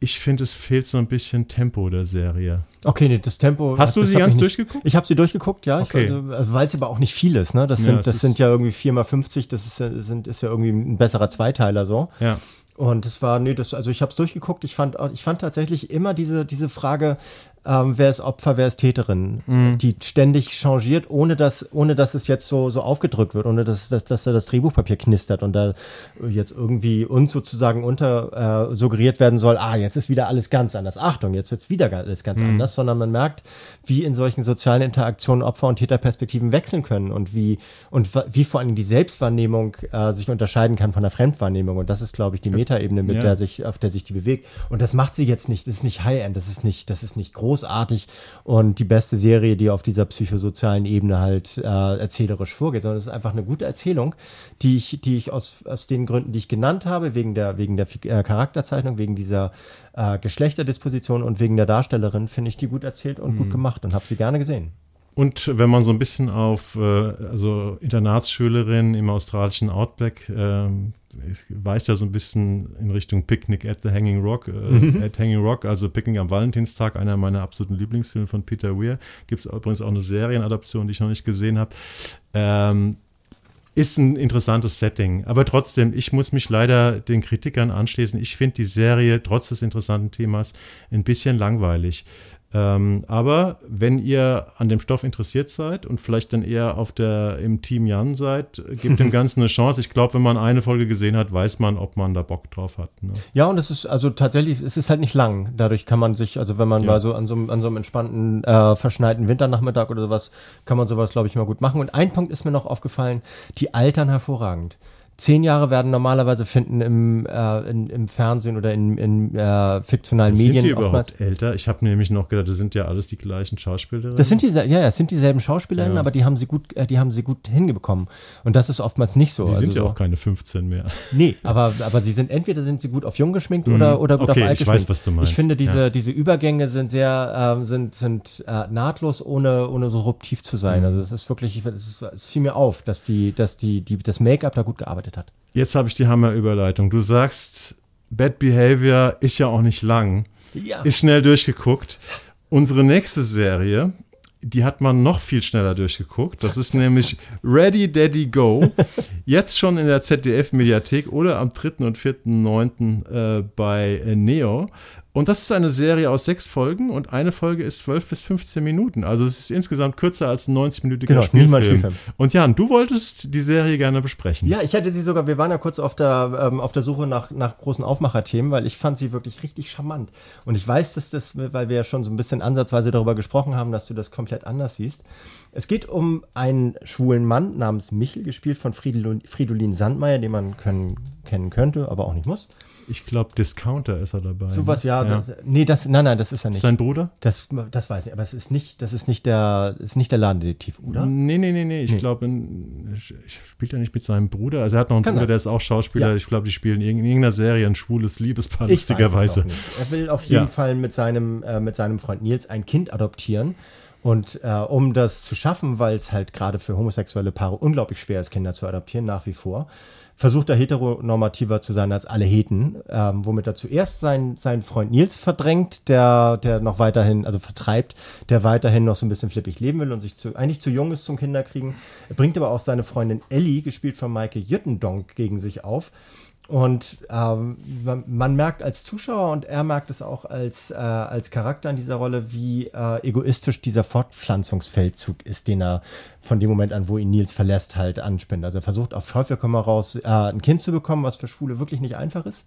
ich finde, es fehlt so ein bisschen Tempo der Serie. Okay, nee, das Tempo. Hast du sie ganz durchgeguckt? Ich habe sie durchgeguckt, ja. Okay. Also, also, weil es aber auch nicht viel ist, ne? Das Ja, sind, es das ist- sind ja irgendwie 4 mal 50, das ist, ja- sind, ist ja irgendwie ein besserer Zweiteiler so. Ja. Und es war, nee, das, also ich habe es durchgeguckt. Ich fand, ich fand tatsächlich immer diese, diese Frage, ähm, wer ist Opfer, wer ist Täterin, Mhm. die ständig changiert, ohne dass, ohne dass es jetzt so, so aufgedrückt wird, ohne dass, dass, dass da das Drehbuchpapier knistert und da jetzt irgendwie uns sozusagen unter äh, suggeriert werden soll, ah, jetzt ist wieder alles ganz anders. Achtung, jetzt wird's wieder alles ganz anders, sondern man merkt, wie in solchen sozialen Interaktionen Opfer- und Täterperspektiven wechseln können und wie, und wie vor allem die Selbstwahrnehmung äh, sich unterscheiden kann von der Fremdwahrnehmung. Und das ist, glaube ich, die Metaebene, mit Ja. der sich, auf der sich die bewegt. Und das macht sie jetzt nicht, das ist nicht High-End, das ist nicht, das ist nicht großartig und die beste Serie, die auf dieser psychosozialen Ebene halt äh, erzählerisch vorgeht, sondern es ist einfach eine gute Erzählung, die ich, die ich aus, aus den Gründen, die ich genannt habe, wegen der, wegen der äh, Charakterzeichnung, wegen dieser äh, Geschlechterdisposition und wegen der Darstellerin, finde ich die gut erzählt und Mhm. gut gemacht und habe sie gerne gesehen. Und wenn man so ein bisschen auf äh, also Internatsschülerin im australischen Outback ähm, weist ja so ein bisschen in Richtung Picnic at the Hanging Rock, äh, at Hanging Rock, also Picnic am Valentinstag, einer meiner absoluten Lieblingsfilme von Peter Weir. Gibt es übrigens auch eine Serienadaption, die ich noch nicht gesehen habe. Ähm, ist ein interessantes Setting. Aber trotzdem, ich muss mich leider den Kritikern anschließen. Ich finde die Serie trotz des interessanten Themas ein bisschen langweilig. Ähm, aber wenn ihr an dem Stoff interessiert seid und vielleicht dann eher auf der im Team Jan seid, gebt dem Ganzen eine Chance. Ich glaube, wenn man eine Folge gesehen hat, weiß man, ob man da Bock drauf hat. Ne? Ja, und es ist also tatsächlich, es ist halt nicht lang. Dadurch kann man sich, also wenn man Ja. mal so an so, einem- an so einem entspannten, äh, verschneiten Winternachmittag oder sowas, kann man sowas, glaube ich, mal gut machen. Und ein Punkt ist mir noch aufgefallen, die altern hervorragend. Zehn Jahre werden normalerweise finden im, äh, in, im Fernsehen oder in, in äh, fiktionalen Sind Medien. die überhaupt oftmals- älter? Ich habe nämlich noch gedacht, das sind ja alles die gleichen Schauspielerinnen. Das sind die, ja, ja, es sind dieselben Schauspielerinnen, Ja. aber die haben sie gut, äh, die haben sie gut hingekommen. Und das ist oftmals nicht so. die sind also ja so. auch keine 15 mehr. Nee, aber, aber sie sind entweder sind sie gut auf jung geschminkt oder, oder gut Mhm. Okay, auf alt ich geschminkt. weiß, was du meinst. Ich finde, diese, Ja. diese Übergänge sind sehr, ähm, sind, sind äh, nahtlos, ohne, ohne so ruptiv zu sein. Mhm. Also es ist wirklich, ich- es fiel mir auf, dass die, dass die, die das Make-up da gut gearbeitet hat. Jetzt habe ich die Hammerüberleitung. Du sagst, Bad Behavior ist ja auch nicht lang. Ja. Ist schnell durchgeguckt. Unsere nächste Serie, die hat man noch viel schneller durchgeguckt. Das ist nämlich Ready Daddy Go. Jetzt schon in der ZDF-Mediathek oder am 3. und 4.9. Äh, bei Neo. Und das ist eine Serie aus sechs Folgen und eine Folge ist 12 bis 15 Minuten. Also es ist insgesamt kürzer als ein 90-minütiger Genau, Spielfilm. Spielfilm. Und Jan, du wolltest die Serie gerne besprechen. Ja, ich hätte sie sogar, wir waren ja kurz auf der, ähm, auf der Suche nach, nach großen Aufmacherthemen, weil ich fand sie wirklich richtig charmant. Und ich weiß, dass das, weil wir ja schon so ein bisschen ansatzweise darüber gesprochen haben, dass du das komplett anders siehst. Es geht um einen schwulen Mann namens Michel, gespielt von Fridolin, Fridolin Sandmeier, den man können, kennen könnte, aber auch nicht muss. Ich glaube, Discounter ist er dabei. Sowas, ne? ja, Das, nee, das, nein, nein, das ist er nicht. sein Bruder? Das, das weiß ich, aber es ist nicht, das ist nicht der, ist nicht der Ladendetektiv, oder? Nee, nee, nee, nee. Ich Nee. glaube, spielt er nicht mit seinem Bruder? Also er hat noch einen Kann Bruder, sein. der ist auch Schauspieler. Ja. Ich glaube, die spielen in irgendeiner Serie ein schwules Liebespaar, Ich lustigerweise. Er will auf jeden Ja. Fall mit seinem, äh, mit seinem Freund Nils ein Kind adoptieren. Und äh, um das zu schaffen, weil es halt gerade für homosexuelle Paare unglaublich schwer ist, Kinder zu adoptieren, nach wie vor, versucht er heteronormativer zu sein als alle Heten, ähm, womit er zuerst seinen, seinen Freund Nils verdrängt, der, der noch weiterhin, also vertreibt, der weiterhin noch so ein bisschen flippig leben will und sich zu, eigentlich zu jung ist zum Kinderkriegen. Er bringt aber auch seine Freundin Ellie, gespielt von Maike Jüttendonk, gegen sich auf. Und ähm, man, merkt als Zuschauer und er merkt es auch als, äh, als Charakter in dieser Rolle, wie äh, egoistisch dieser Fortpflanzungsfeldzug ist, den er von dem Moment an, wo ihn Nils verlässt, halt anspinnt. Also er versucht auf Teufel komm raus, äh, ein Kind zu bekommen, was für Schwule wirklich nicht einfach ist.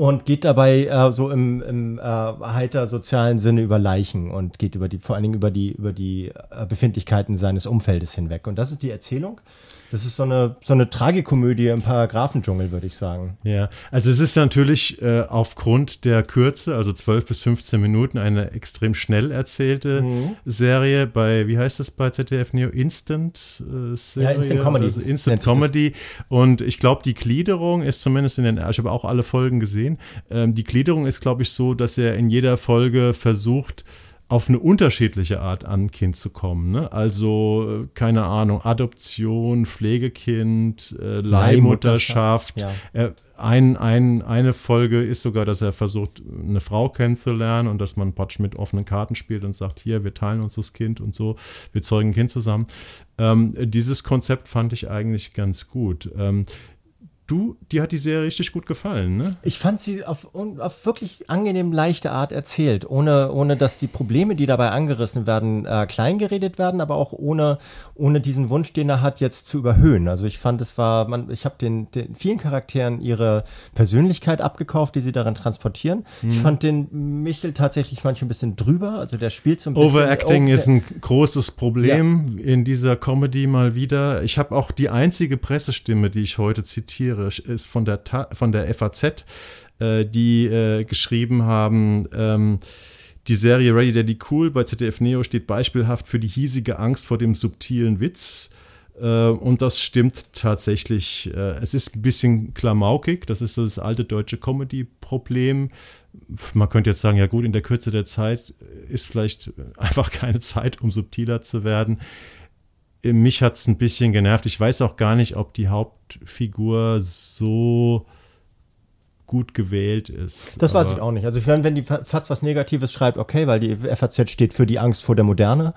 Und geht dabei äh, so im, im äh, heiter sozialen Sinne über Leichen und geht über die, vor allen Dingen über die, über die äh, Befindlichkeiten seines Umfeldes hinweg. Und das ist die Erzählung. Das ist so eine, so eine Tragikomödie im Paragraphendschungel, würde ich sagen. Ja, also es ist natürlich äh, aufgrund der Kürze, also 12 bis 15 Minuten, eine extrem schnell erzählte Mhm. Serie bei, wie heißt das bei ZDF Neo? Instant äh, Serie? Ja, Instant Comedy Also nennt Instant das. Comedy. Und ich glaube, die Gliederung ist zumindest in den, ich habe auch alle Folgen gesehen, ähm, die Gliederung ist, glaube ich, so, dass er in jeder Folge versucht, auf eine unterschiedliche Art an ein Kind zu kommen. Ne? Also, äh, keine Ahnung, Adoption, Pflegekind, äh, Leihmutterschaft. Ja. Er, ein, ein, eine Folge ist sogar, dass er versucht, eine Frau kennenzulernen und dass man praktisch mit offenen Karten spielt und sagt, hier, wir teilen uns das Kind und so, wir zeugen ein Kind zusammen. Ähm, dieses Konzept fand ich eigentlich ganz gut. Ähm, du, dir hat die Serie richtig gut gefallen, ne? Ich fand sie auf, auf wirklich angenehm leichte Art erzählt, ohne, ohne dass die Probleme, die dabei angerissen werden, äh, kleingeredet werden, aber auch ohne, ohne diesen Wunsch, den er hat, jetzt zu überhöhen. Also ich fand, es war, man, ich habe den, den vielen Charakteren ihre Persönlichkeit abgekauft, die sie darin transportieren. Ich Mhm. fand den Michel tatsächlich manchmal ein bisschen drüber, also der spielt so ein bisschen. Overacting over- ist ein großes Problem in dieser Comedy mal wieder. Ich habe auch die einzige Pressestimme, die ich heute zitiere, ist von der, Ta von der FAZ, äh, die äh, geschrieben haben, ähm, die Serie Ready Daddy Cool bei ZDF Neo steht beispielhaft für die hiesige Angst vor dem subtilen Witz. Äh, Und das stimmt tatsächlich. Äh, Es ist ein bisschen klamaukig. Das ist das alte deutsche Comedy-Problem. Man könnte jetzt sagen, ja gut, in der Kürze der Zeit ist vielleicht einfach keine Zeit, um subtiler zu werden. Mich hat es ein bisschen genervt. Ich weiß auch gar nicht, ob die Hauptfigur so gut gewählt ist. Das weiß ich auch nicht. Also ich meine, wenn die FAZ was Negatives schreibt, okay, weil die FAZ steht für die Angst vor der Moderne.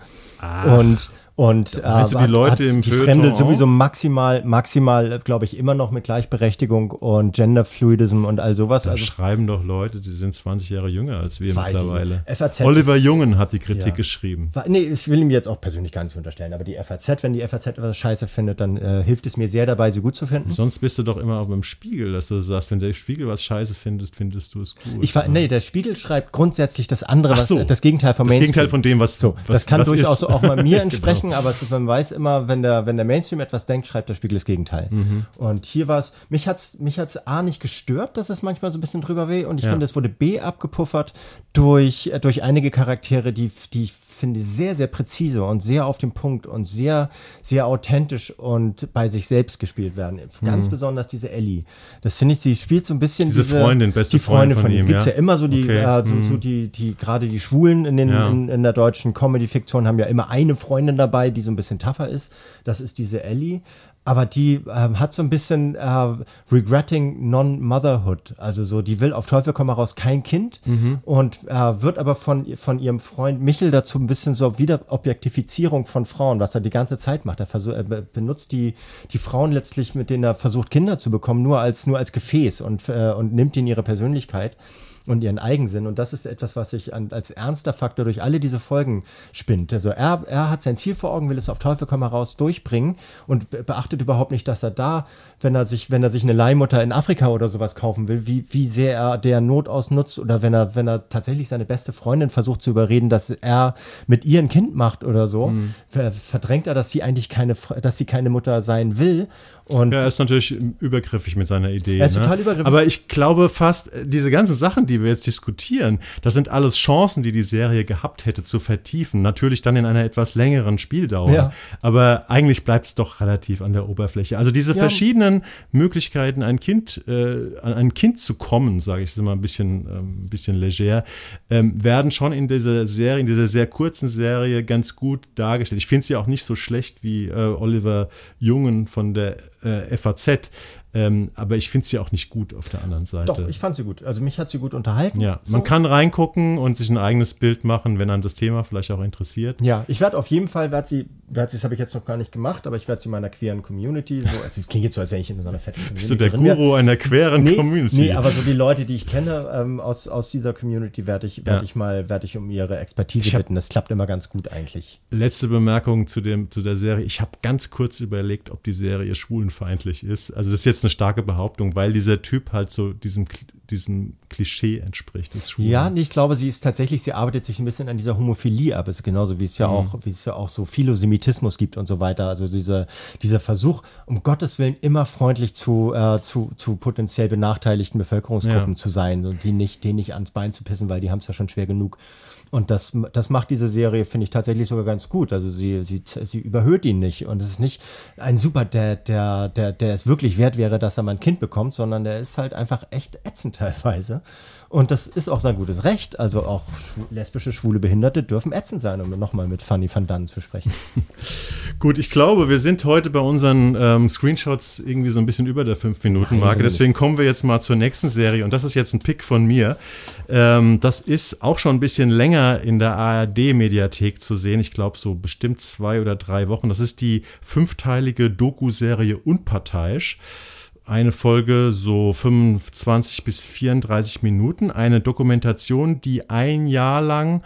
und und äh, die Leute im die Feuilleton Fremde sowieso maximal, maximal, glaube ich, immer noch mit Gleichberechtigung und Genderfluidism und all sowas. Da Also schreiben doch Leute, die sind 20 Jahre jünger als wir mittlerweile. Oliver ist- Jungen hat die Kritik Ja. geschrieben. Nee, ich will ihm jetzt auch persönlich gar nicht unterstellen, aber die FAZ, wenn die FAZ etwas scheiße findet, dann äh, hilft es mir sehr dabei, sie gut zu finden. Sonst bist du doch immer auch beim Spiegel, dass du sagst, wenn der Spiegel was scheiße findest, findest du es gut. Ich war, nee, der Spiegel schreibt grundsätzlich das andere, was so. das Gegenteil vom das Mainstream. Gegenteil von dem, was So, was, das kann durchaus ist. auch mal mir entsprechen denken, aber es, man weiß immer, wenn der, wenn der Mainstream etwas denkt, schreibt der Spiegel das Gegenteil. Mhm. Und hier war es, mich hat's, mich hat's A nicht gestört, dass es manchmal so ein bisschen drüber weh und ich Ja. finde, es wurde B abgepuffert durch, äh, durch einige Charaktere, die, die ich finde sehr, sehr präzise und sehr auf den Punkt und sehr, sehr authentisch und bei sich selbst gespielt werden. Ganz besonders diese Ellie. Das finde ich, sie spielt so ein bisschen Mhm. Diese Freundin, beste die Freundin Freundin von von ihm. ihm, Gibt's ja, ja. immer so die, Okay. äh, so, Mhm. so die, die, gerade die Schwulen in, den, Ja. in, in der deutschen Comedy-Fiktion haben ja immer eine Freundin dabei, die so ein bisschen tougher ist. Das ist diese Ellie. Aber die ähm, hat so ein bisschen äh, regretting non-motherhood. Also so, die will auf Teufel komm raus kein Kind Mhm. und äh, wird aber von, von ihrem Freund Michel dazu ein bisschen so wieder Objektifizierung von Frauen, was er die ganze Zeit macht. Er, versuch, er be- benutzt die, die Frauen letztlich, mit denen er versucht, Kinder zu bekommen, nur als, nur als Gefäß und, äh, und nimmt ihnen ihre Persönlichkeit und ihren Eigensinn. Und das ist etwas, was sich an, als ernster Faktor durch alle diese Folgen spinnt. Also er, er hat sein Ziel vor Augen, will es auf Teufel komm heraus durchbringen und be beachtet überhaupt nicht, dass er da, wenn er sich, wenn er sich eine Leihmutter in Afrika oder sowas kaufen will, wie, wie sehr er der Not ausnutzt oder wenn er, wenn er tatsächlich seine beste Freundin versucht zu überreden, dass er mit ihr ein Kind macht oder so, ver verdrängt er, dass sie eigentlich keine, dass sie keine Mutter sein will. Und Ja, er ist natürlich übergriffig mit seiner Idee. Er ist ne? total übergriffig. Aber ich glaube fast, diese ganzen Sachen, die wir jetzt diskutieren, das sind alles Chancen, die die Serie gehabt hätte zu vertiefen. Natürlich dann in einer etwas längeren Spieldauer. Ja. Aber eigentlich bleibt es doch relativ an der Oberfläche. Also diese Ja. verschiedenen Möglichkeiten, ein Kind, äh, an ein Kind zu kommen, sage ich das mal ein bisschen, ähm, ein bisschen leger, ähm, werden schon in dieser Serie, in dieser sehr kurzen Serie ganz gut dargestellt. Ich finde sie auch nicht so schlecht wie äh, Oliver Jungen von der äh, FAZ. Ähm, aber ich finde sie auch nicht gut auf der anderen Seite. doch, ich fand sie gut. Also mich hat sie gut unterhalten. ja, So. man kann reingucken und sich ein eigenes Bild machen, wenn an das Thema vielleicht auch interessiert. Ja, ich werde auf jeden Fall, werd sie, werd sie, das habe ich jetzt noch gar nicht gemacht, aber ich werde sie meiner queeren Community, so, also es klingt jetzt so, als wäre ich in so einer fetten Community Bist du der drin. Guru einer queren Nee, Community? nee, aber so die Leute, die ich kenne ähm, aus, aus dieser Community, werde ich, werd Ja. ich mal, werde ich um ihre Expertise hab- bitten. Das klappt immer ganz gut eigentlich. Letzte Bemerkung zu, dem, zu der Serie. Ich habe ganz kurz überlegt, ob die Serie schwulenfeindlich ist. Also das ist jetzt eine starke Behauptung, weil dieser Typ halt so diesem, diesem Klischee entspricht. Des. Ja, nee, ich glaube, sie ist tatsächlich, sie arbeitet sich ein bisschen an dieser Homophilie ab. Es ist genauso wie es Mhm. ja auch, wie es ja auch so Philosemitismus gibt und so weiter. Also dieser, dieser Versuch, um Gottes Willen immer freundlich zu, äh, zu, zu potenziell benachteiligten Bevölkerungsgruppen Ja. zu sein und die nicht, denen nicht ans Bein zu pissen, weil die haben es ja schon schwer genug. Und das, das macht diese Serie, finde ich, tatsächlich sogar ganz gut. Also sie, sie, sie überhöht ihn nicht. Und es ist nicht ein Super, der, der, der, der es wirklich wert wäre, dass er mal ein Kind bekommt, sondern der ist halt einfach echt ätzend teilweise. Und das ist auch sein gutes Recht. Also auch lesbische, schwule Behinderte dürfen ätzend sein, um nochmal mit Fanny van Dunn zu sprechen. Gut, ich glaube, wir sind heute bei unseren ähm, Screenshots irgendwie so ein bisschen über der 5-Minuten-Marke. Nein, Deswegen kommen wir jetzt mal zur nächsten Serie. Und das ist jetzt ein Pick von mir. Ähm, das ist auch schon ein bisschen länger in der ARD-Mediathek zu sehen. Ich glaube, so bestimmt zwei oder drei Wochen. Das ist die fünfteilige Doku-Serie Unparteiisch. Eine Folge so 25 bis 34 Minuten. Eine Dokumentation, die ein Jahr lang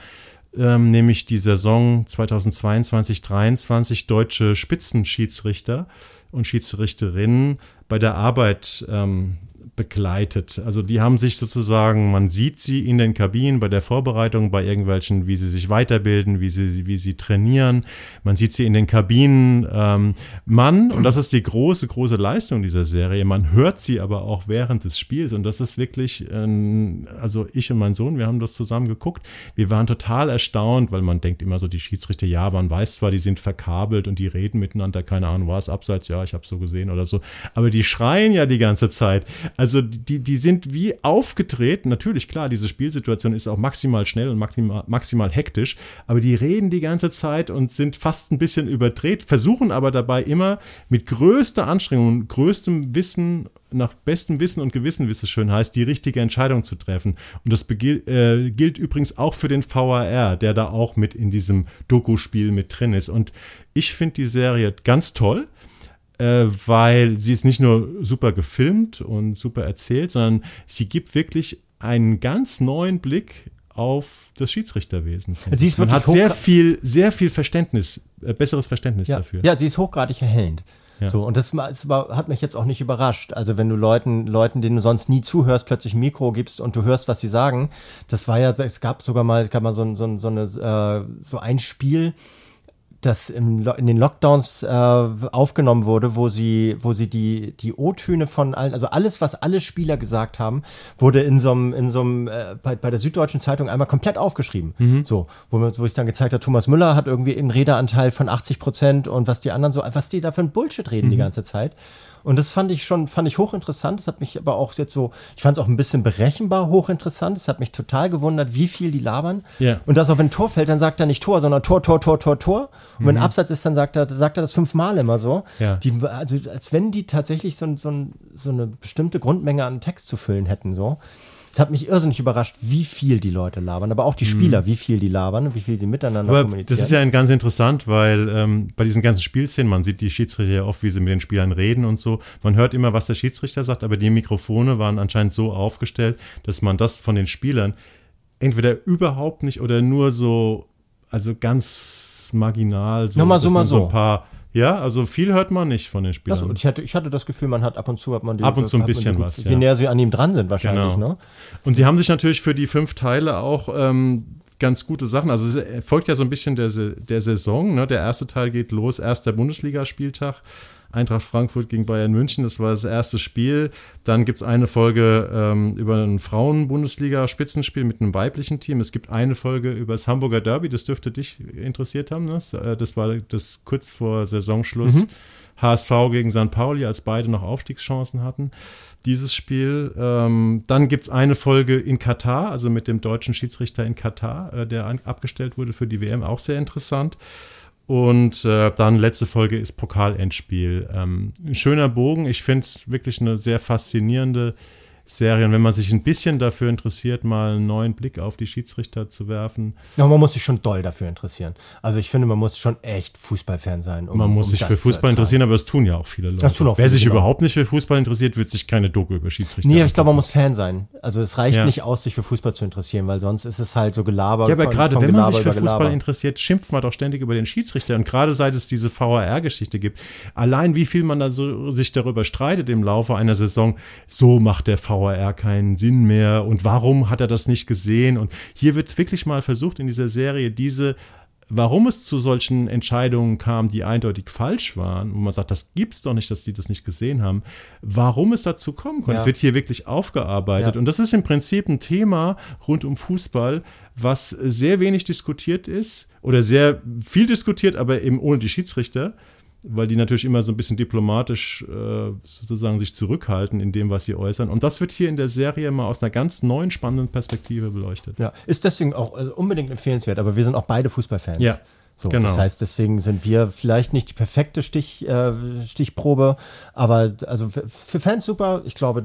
ähm, nämlich die Saison 2022-23 deutsche Spitzenschiedsrichter und Schiedsrichterinnen bei der Arbeit ähm, begleitet. Also die haben sich sozusagen, man sieht sie in den Kabinen bei der Vorbereitung, bei irgendwelchen, wie sie sich weiterbilden, wie sie, wie sie trainieren. Man sieht sie in den Kabinen. Ähm, man, und das ist die große, große Leistung dieser Serie, man hört sie aber auch während des Spiels und das ist wirklich, ähm, also ich und mein Sohn, wir haben das zusammen geguckt. Wir waren total erstaunt, weil man denkt immer so, die Schiedsrichter, ja, man weiß zwar, die sind verkabelt und die reden miteinander, keine Ahnung, war es abseits, ja, ich habe so gesehen oder so, aber die schreien ja die ganze Zeit. Also die, die sind wie aufgedreht. Natürlich, klar, diese Spielsituation ist auch maximal schnell und maximal, maximal hektisch, aber die reden die ganze Zeit und sind fast ein bisschen überdreht, versuchen aber dabei immer mit größter Anstrengung und größtem Wissen, nach bestem Wissen und Gewissen, wie es schön heißt, die richtige Entscheidung zu treffen. Und das äh, gilt übrigens auch für den VAR, der da auch mit in diesem Doku-Spiel mit drin ist. Und ich finde die Serie ganz toll weil sie ist nicht nur super gefilmt und super erzählt, sondern sie gibt wirklich einen ganz neuen Blick auf das Schiedsrichterwesen. Sie ist Man wirklich hat sehr viel, sehr viel Verständnis, äh, besseres Verständnis Ja, dafür. ja sie ist hochgradig erhellend. Ja. So, und das, war, hat mich jetzt auch nicht überrascht. Also wenn du Leuten, Leuten, denen du sonst nie zuhörst, plötzlich ein Mikro gibst und du hörst, was sie sagen, das war ja, es gab sogar mal, es gab mal so, ein- so, so, eine, äh, so ein Spiel, das im, in den Lockdowns äh, aufgenommen wurde, wo sie, wo sie die, die O-Töne von allen, also alles, was alle Spieler gesagt haben, wurde in so einem, in so einem, äh, bei, bei der Süddeutschen Zeitung einmal komplett aufgeschrieben. Mhm. So, wo, man, wo ich dann gezeigt habe, Thomas Müller hat irgendwie einen Redeanteil von 80 Prozent und was die anderen so, was die da für ein Bullshit reden mhm. die ganze Zeit. Und das fand ich schon, fand ich hochinteressant. Das hat mich aber auch jetzt so, ich fand es auch ein bisschen berechenbar hochinteressant. Es hat mich total gewundert, wie viel die labern. Ja. Und dass auch wenn ein Tor fällt, dann sagt er nicht Tor, sondern Tor, Tor, Tor, Tor, Tor. Und mhm. wenn Absatz ist, dann sagt er, sagt er das fünfmal immer so. Ja. Die, also als wenn die tatsächlich so, so, so eine bestimmte Grundmenge an Text zu füllen hätten, so. Es hat mich irrsinnig überrascht, wie viel die Leute labern, aber auch die Spieler, mhm. wie viel die labern und wie viel sie miteinander aber kommunizieren. Das ist ja ganz interessant, weil ähm, bei diesen ganzen Spielszenen, man sieht die Schiedsrichter ja oft, wie sie mit den Spielern reden und so. Man hört immer, was der Schiedsrichter sagt, aber die Mikrofone waren anscheinend so aufgestellt, dass man das von den Spielern entweder überhaupt nicht oder nur so, also ganz marginal, so, mal so, mal so. so ein paar ja, also viel hört man nicht von den Spielern. Das, ich, hatte, ich hatte das Gefühl, man hat ab und zu hat man die, ab und zu ein bisschen was. Je ja. näher sie an ihm dran sind, wahrscheinlich. Genau. Ne? Und sie haben sich natürlich für die fünf Teile auch ähm, ganz gute Sachen. Also es folgt ja so ein bisschen der, der Saison. Ne? Der erste Teil geht los, erster Bundesligaspieltag. Eintracht Frankfurt gegen Bayern München. Das war das erste Spiel. Dann gibt es eine Folge ähm, über ein Frauen-Bundesliga-Spitzenspiel mit einem weiblichen Team. Es gibt eine Folge über das Hamburger Derby. Das dürfte dich interessiert haben. Ne? Äh, das war das kurz vor Saisonschluss. Mhm. HSV gegen St. Pauli, als beide noch Aufstiegschancen hatten. Dieses Spiel. Ähm, dann gibt es eine Folge in Katar, also mit dem deutschen Schiedsrichter in Katar, äh, der an, abgestellt wurde für die WM, auch sehr interessant. Und äh, dann letzte Folge ist Pokalendspiel. Ähm, ein schöner Bogen. Ich finde es wirklich eine sehr faszinierende Serien, wenn man sich ein bisschen dafür interessiert, mal einen neuen Blick auf die Schiedsrichter zu werfen. Ja, man muss sich schon doll dafür interessieren. Also ich finde, man muss schon echt Fußballfan sein. Um, man muss um sich für Fußball interessieren, aber das tun ja auch viele Leute. Das tun auch Wer viele, sich genau. überhaupt nicht für Fußball interessiert, wird sich keine Doku über Schiedsrichter Nee, ich glaube, man muss Fan sein. Also es reicht ja. nicht aus, sich für Fußball zu interessieren, weil sonst ist es halt so gelabert. Ja, aber gerade wenn man sich für Fußball interessiert, schimpft man doch ständig über den Schiedsrichter. Und gerade seit es diese VAR-Geschichte gibt, allein wie viel man da so sich darüber streitet im Laufe einer Saison, so macht der VAR keinen Sinn mehr und warum hat er das nicht gesehen? Und hier wird wirklich mal versucht, in dieser Serie diese warum es zu solchen Entscheidungen kam, die eindeutig falsch waren, wo man sagt, das gibt's doch nicht, dass die das nicht gesehen haben, warum es dazu kommen konnte. Ja. Es wird hier wirklich aufgearbeitet. Ja. Und das ist im Prinzip ein Thema rund um Fußball, was sehr wenig diskutiert ist oder sehr viel diskutiert, aber eben ohne die Schiedsrichter weil die natürlich immer so ein bisschen diplomatisch äh, sozusagen sich zurückhalten in dem, was sie äußern. Und das wird hier in der Serie mal aus einer ganz neuen, spannenden Perspektive beleuchtet. Ja, ist deswegen auch äh, unbedingt empfehlenswert, aber wir sind auch beide Fußballfans. Ja. So, genau. Das heißt, deswegen sind wir vielleicht nicht die perfekte Stich, äh, Stichprobe, aber also für, für, Fans super. Ich glaube,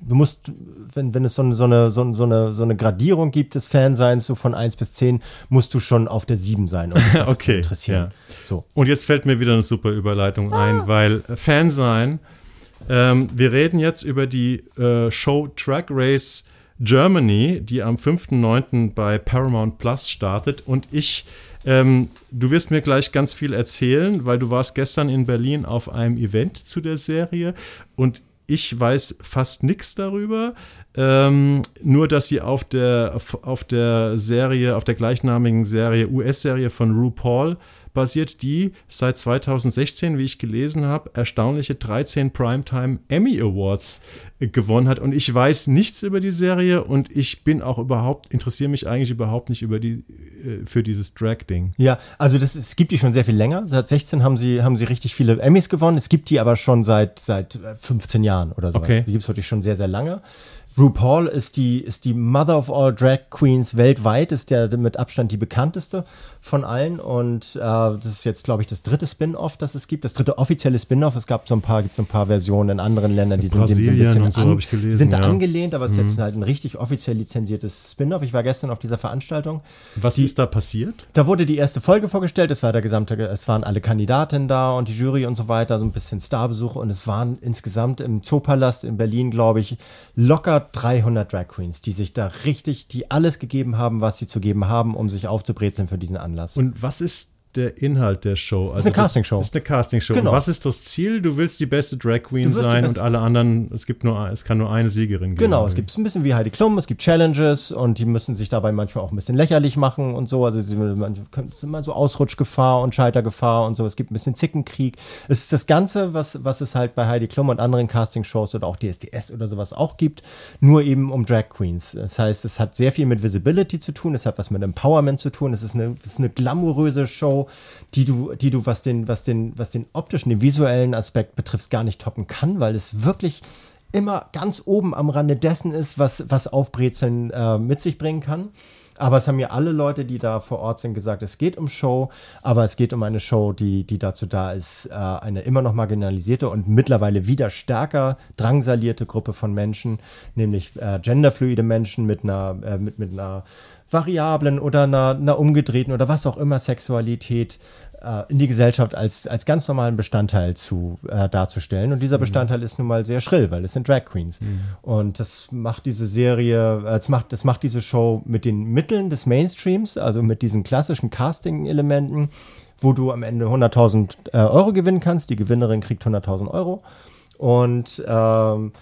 du musst, wenn, wenn es so eine, so, eine, so, eine, so eine Gradierung gibt des Fanseins, so von 1 bis 10, musst du schon auf der 7 sein, um dich okay, zu interessieren. Ja. So. Und jetzt fällt mir wieder eine super Überleitung ah. ein, weil Fansein, ähm, wir reden jetzt über die äh, Show Track Race Germany, die am 5.9. bei Paramount Plus startet und ich ähm, du wirst mir gleich ganz viel erzählen, weil du warst gestern in Berlin auf einem Event zu der Serie und ich weiß fast nichts darüber. Ähm, nur, dass sie auf der, auf der Serie, auf der gleichnamigen Serie, US-Serie von RuPaul basiert, die seit 2016, wie ich gelesen habe, erstaunliche 13 Primetime Emmy Awards gewonnen hat. Und ich weiß nichts über die Serie und ich bin auch überhaupt, interessiere mich eigentlich überhaupt nicht über die, äh, für dieses Drag-Ding. Ja, also das, es gibt die schon sehr viel länger. Seit 16 haben sie, haben sie richtig viele Emmys gewonnen. Es gibt die aber schon seit, seit 15 Jahren oder so. Okay. Die gibt es wirklich schon sehr, sehr lange. RuPaul ist die, ist die Mother of all Drag Queens weltweit, ist der mit Abstand die bekannteste von allen. Und äh, das ist jetzt, glaube ich, das dritte Spin-off, das es gibt, das dritte offizielle Spin-off. Es gab so ein paar, gibt so ein paar Versionen in anderen Ländern, die sind dem so ein bisschen so, an, gelesen, sind ja. angelehnt, aber es mhm. ist jetzt halt ein richtig offiziell lizenziertes Spin-off. Ich war gestern auf dieser Veranstaltung. Was die, ist da passiert? Da wurde die erste Folge vorgestellt. Es war der gesamte, es waren alle Kandidaten da und die Jury und so weiter, so ein bisschen Starbesuch. Und es waren insgesamt im Zoopalast in Berlin, glaube ich, locker 300 Drag Queens, die sich da richtig, die alles gegeben haben, was sie zu geben haben, um sich aufzubrezeln für diesen Anlass. Und was ist der Inhalt der Show? Also ist eine Castingshow. Ist eine Castingshow. Genau. Und was ist das Ziel? Du willst die beste Drag Queen sein und alle anderen, es gibt nur, es kann nur eine Siegerin geben. Genau, es gibt es ein bisschen wie Heidi Klum, es gibt Challenges und die müssen sich dabei manchmal auch ein bisschen lächerlich machen und so. Also es ist immer so Ausrutschgefahr und Scheitergefahr und so. Es gibt ein bisschen Zickenkrieg. Es ist das Ganze, was, was es halt bei Heidi Klum und anderen Castingshows oder auch DSDS oder sowas auch gibt, nur eben um Drag Queens. Das heißt, es hat sehr viel mit Visibility zu tun, es hat was mit Empowerment zu tun. Es ist eine, es ist eine glamouröse Show, die du, die du, was den, was den, was den optischen, den visuellen Aspekt betrifft, gar nicht toppen kann, weil es wirklich immer ganz oben am Rande dessen ist, was, was Aufbrezeln äh, mit sich bringen kann. Aber es haben mir alle Leute, die da vor Ort sind, gesagt, es geht um Show, aber es geht um eine Show, die, die dazu da ist, äh, eine immer noch marginalisierte und mittlerweile wieder stärker drangsalierte Gruppe von Menschen, nämlich äh, genderfluide Menschen mit einer, äh, mit, mit einer variablen oder einer, einer umgedrehten oder was auch immer Sexualität äh, in die Gesellschaft als, als ganz normalen Bestandteil zu äh, darzustellen. Und dieser Bestandteil ist nun mal sehr schrill, weil es sind Drag Queens. Und das macht diese Serie, äh, das, macht, das macht diese Show mit den Mitteln des Mainstreams, also mit diesen klassischen Casting-Elementen, wo du am Ende 100.000 äh, Euro gewinnen kannst. Die Gewinnerin kriegt 100.000 Euro. Und ähm,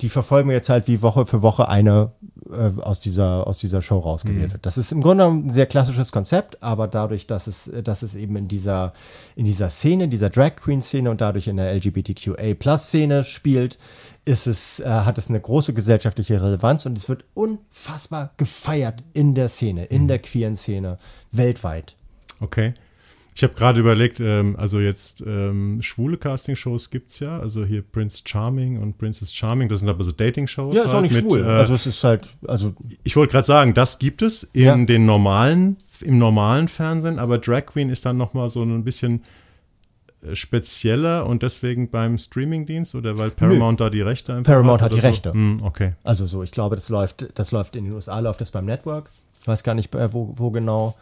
die verfolgen wir jetzt halt wie Woche für Woche eine äh, aus, dieser, aus dieser Show rausgewählt wird. Das ist im Grunde ein sehr klassisches Konzept, aber dadurch, dass es, dass es eben in dieser, in dieser Szene, dieser Drag Queen-Szene und dadurch in der LGBTQA-Plus-Szene spielt, ist es, äh, hat es eine große gesellschaftliche Relevanz und es wird unfassbar gefeiert in der Szene, in der queeren Szene, weltweit. Okay. Ich habe gerade überlegt, ähm, also jetzt ähm, schwule Castingshows gibt es ja, also hier Prince Charming und Princess Charming, das sind aber so Dating-Shows. Ja, ist auch halt nicht mit, schwul. Äh, also es ist halt, also ich wollte gerade sagen, das gibt es in Ja. den normalen, im normalen Fernsehen, aber Drag Queen ist dann nochmal so ein bisschen äh, spezieller und deswegen beim Streamingdienst oder weil Paramount da die Rechte einfach Paramount hat oder die so? Rechte. Hm, okay. Also so, ich glaube, das läuft, das läuft in den USA, läuft das beim Network. Ich weiß gar nicht, äh, wo, wo genau.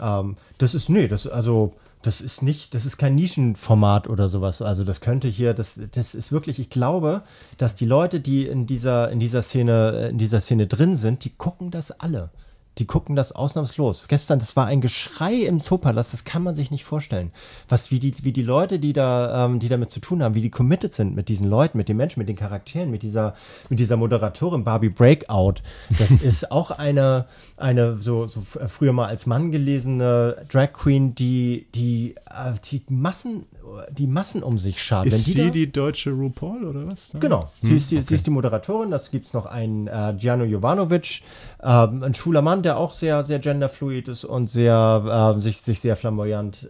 Ähm, das ist, nee, das, also, das ist nicht, das ist kein Nischenformat oder sowas. Also das könnte hier, das, das ist wirklich, ich glaube, dass die Leute, die in dieser, in dieser Szene, äh, in dieser Szene drin sind, die gucken das alle. Die gucken das ausnahmslos. Gestern, das war ein Geschrei im Zoopalast, das kann man sich nicht vorstellen. Was, wie die, wie die Leute, die da, ähm, die damit zu tun haben, wie die committed sind mit diesen Leuten, mit den Menschen, mit den Charakteren, mit dieser, mit dieser Moderatorin Barbie Breakout. Das ist auch eine, eine so, so früher mal als Mann gelesene Drag Queen, die, die, äh, die Massen, die Massen um sich schart. Ist die sie da- die deutsche RuPaul oder was? Genau, sie, ist die, sie ist die Moderatorin. Das gibt es noch einen äh, Gianno Jovanovic, ähm, ein schwuler Mann, der auch sehr, sehr genderfluid ist und sehr, äh, sich, sich sehr flamboyant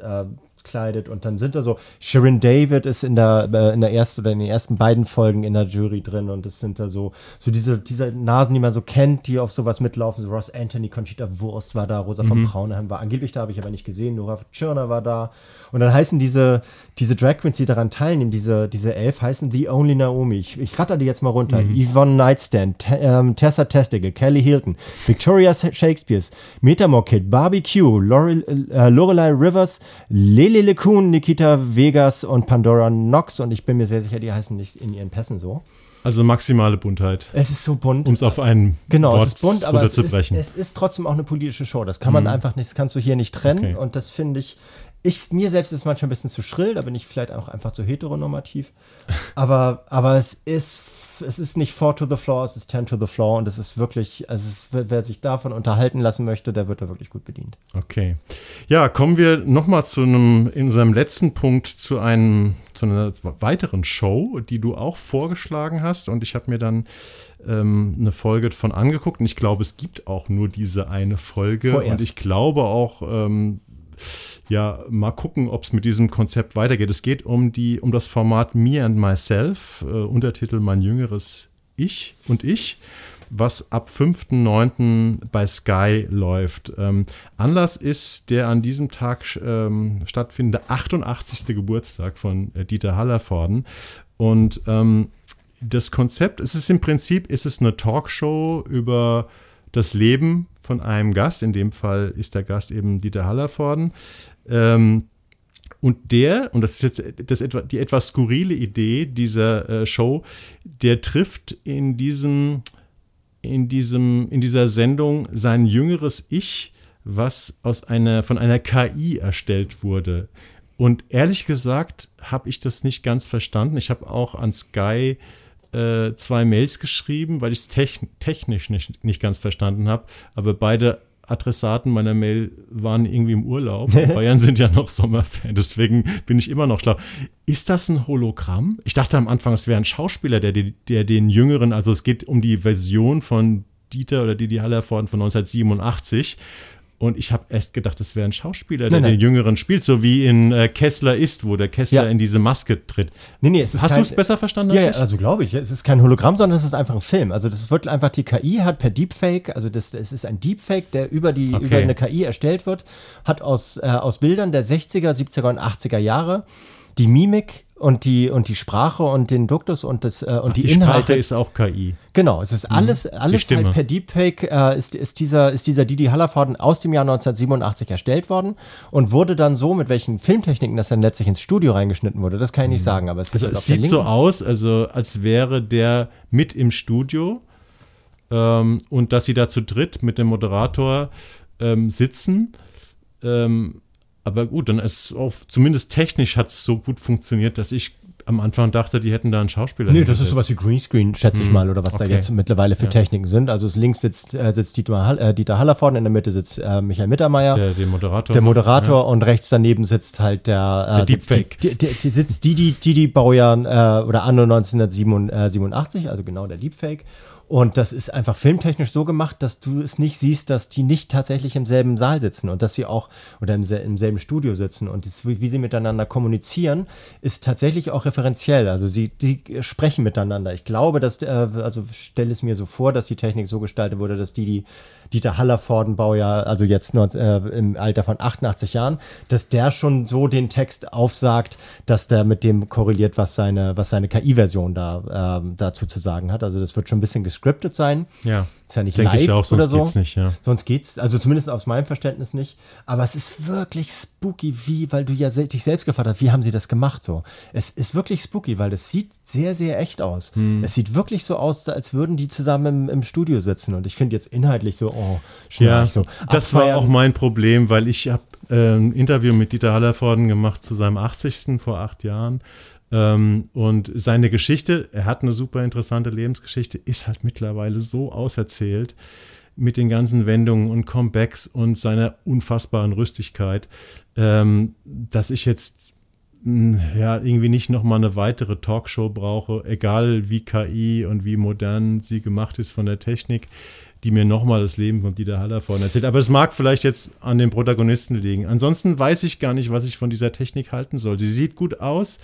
äh, kleidet. Und dann sind da so, Sharon David ist in der, äh, in der ersten oder in den ersten beiden Folgen in der Jury drin und es sind da so, so diese, diese Nasen, die man so kennt, die auf sowas mitlaufen. So Ross Anthony, Conchita Wurst war da, Rosa von Braunheim war angeblich da, habe ich aber nicht gesehen. Nora Tschirner war da. Und dann heißen diese, diese Drag Queens, die daran teilnehmen, diese, diese elf, heißen The Only Naomi. Ich, ich ratter die jetzt mal runter. Yvonne Nightstand, Te ähm, Tessa Testicle, Kelly Hilton, Victoria Shakespeares, Metamore Kid, Barbie Q, Lore, äh, Lorelei Rivers, Lele LeCun, Nikita Vegas und Pandora Knox. Und ich bin mir sehr sicher, die heißen nicht in ihren Pässen so. Also maximale Buntheit, Es ist so bunt. um es auf einen Genau, Wort es ist bunt, aber es ist, es ist trotzdem auch eine politische Show. Das kann man einfach nicht, das kannst du hier nicht trennen. Okay. Und das finde ich, ich, mir selbst ist es manchmal ein bisschen zu schrill, da bin ich vielleicht auch einfach zu heteronormativ. aber, aber es ist, es ist nicht four to the floor, es ist ten to the floor und es ist wirklich, also es ist, wer sich davon unterhalten lassen möchte, der wird da wirklich gut bedient. Okay. Ja, kommen wir nochmal zu einem, in unserem letzten Punkt zu einem, zu einer weiteren Show, die du auch vorgeschlagen hast. Und ich habe mir dann ähm, eine Folge von angeguckt. Und ich glaube, es gibt auch nur diese eine Folge. Vorerst. Und ich glaube auch, ähm, ja, mal gucken, ob es mit diesem Konzept weitergeht. Es geht um die, um das Format Me and Myself, äh, Untertitel Mein jüngeres Ich und Ich, was ab 5.9. bei Sky läuft. Ähm, Anlass ist der an diesem Tag ähm, stattfindende 88. Geburtstag von äh, Dieter Hallervorden. Und ähm, das Konzept, es ist im Prinzip, ist es eine Talkshow über das Leben von einem Gast. In dem Fall ist der Gast eben Dieter Hallervorden. Ähm, und der, und das ist jetzt das etwa, die etwas skurrile Idee dieser äh, Show, der trifft in diesem, in diesem, in dieser Sendung sein jüngeres Ich, was aus einer, von einer KI erstellt wurde. Und ehrlich gesagt habe ich das nicht ganz verstanden. Ich habe auch an Sky äh, zwei Mails geschrieben, weil ich es technisch nicht, nicht ganz verstanden habe. Aber beide Adressaten meiner Mail waren irgendwie im Urlaub. Bayern sind ja noch Sommerfan, deswegen bin ich immer noch schlau. Ist das ein Hologramm? Ich dachte am Anfang, es wäre ein Schauspieler, der, der den Jüngeren, also es geht um die Version von Dieter oder Didi Hallervorden von 1987. Und ich habe erst gedacht, das wäre ein Schauspieler, der nein, den Jüngeren spielt, so wie in äh, Kessler ist, wo der Kessler ja. in diese Maske tritt. Nee, nee, es ist Hast du es besser verstanden als ja, ich? also glaube ich. Es ist kein Hologramm, sondern es ist einfach ein Film. Also das wird einfach die KI hat per Deepfake, also das, es ist ein Deepfake, der über die okay. über eine KI erstellt wird, hat aus äh, aus Bildern der 60er, 70er und 80er Jahre die Mimik und die und die Sprache und den Duktus und das äh, und Ach, die, die Inhalte Sprache ist auch KI. Genau, es ist mhm. alles alles halt per Deepfake äh, ist, ist dieser ist dieser Didi Hallervorden aus dem Jahr 1987 erstellt worden und wurde dann so mit welchen Filmtechniken das dann letztlich ins Studio reingeschnitten wurde, das kann ich nicht mhm. sagen, aber es, also halt es sieht so aus, also als wäre der mit im Studio ähm, und dass sie da zu dritt mit dem Moderator ähm, sitzen. Ähm, aber gut, dann ist auch, zumindest technisch hat es so gut funktioniert, dass ich am Anfang dachte, die hätten da einen Schauspieler. Nee, das ist sowas wie Greenscreen, schätze ich hm, mal, oder was okay. da jetzt mittlerweile für ja. Techniken sind. Also links sitzt, äh, sitzt Dieter, Hall, äh, Dieter Haller vorne, in der Mitte sitzt äh, Michael Mittermeier. Der, der Moderator. Der Moderator ja. und rechts daneben sitzt halt der, äh, der Deepfake. Die, die, die, sitzt Didi, Didi Baujahr äh, oder anno 1987, also genau der Deepfake. Und das ist einfach filmtechnisch so gemacht, dass du es nicht siehst, dass die nicht tatsächlich im selben Saal sitzen und dass sie auch oder im, im selben Studio sitzen. Und das, wie sie miteinander kommunizieren, ist tatsächlich auch referenziell. Also sie, sie sprechen miteinander. Ich glaube, dass, äh, also stelle es mir so vor, dass die Technik so gestaltet wurde, dass die die Dieter Hallervorden-Baujahr, also jetzt nur äh, im Alter von 88 Jahren, dass der schon so den Text aufsagt, dass der mit dem korreliert, was seine, was seine KI-Version da äh, dazu zu sagen hat. Also das wird schon ein bisschen gescriptet sein. Ja. Ist ja nicht Denke live ich auch, sonst oder so. Geht's nicht, ja. Sonst geht's, also zumindest aus meinem Verständnis nicht. Aber es ist wirklich spooky, wie, weil du ja dich selbst gefragt hast, wie haben sie das gemacht so? Es ist wirklich spooky, weil es sieht sehr, sehr echt aus. Hm. Es sieht wirklich so aus, als würden die zusammen im, im Studio sitzen. Und ich finde jetzt inhaltlich so, oh, ja, so. Das war auch mein Problem, weil ich habe äh, ein Interview mit Dieter Hallervorden gemacht zu seinem 80. vor acht Jahren. Ähm, und seine Geschichte, er hat eine super interessante Lebensgeschichte, ist halt mittlerweile so auserzählt mit den ganzen Wendungen und Comebacks und seiner unfassbaren Rüstigkeit, ähm, dass ich jetzt hm, ja irgendwie nicht noch mal eine weitere Talkshow brauche, egal wie KI und wie modern sie gemacht ist von der Technik, die mir noch mal das Leben von Dieter Haller vorne erzählt. Aber es mag vielleicht jetzt an den Protagonisten liegen. Ansonsten weiß ich gar nicht, was ich von dieser Technik halten soll. Sie sieht gut aus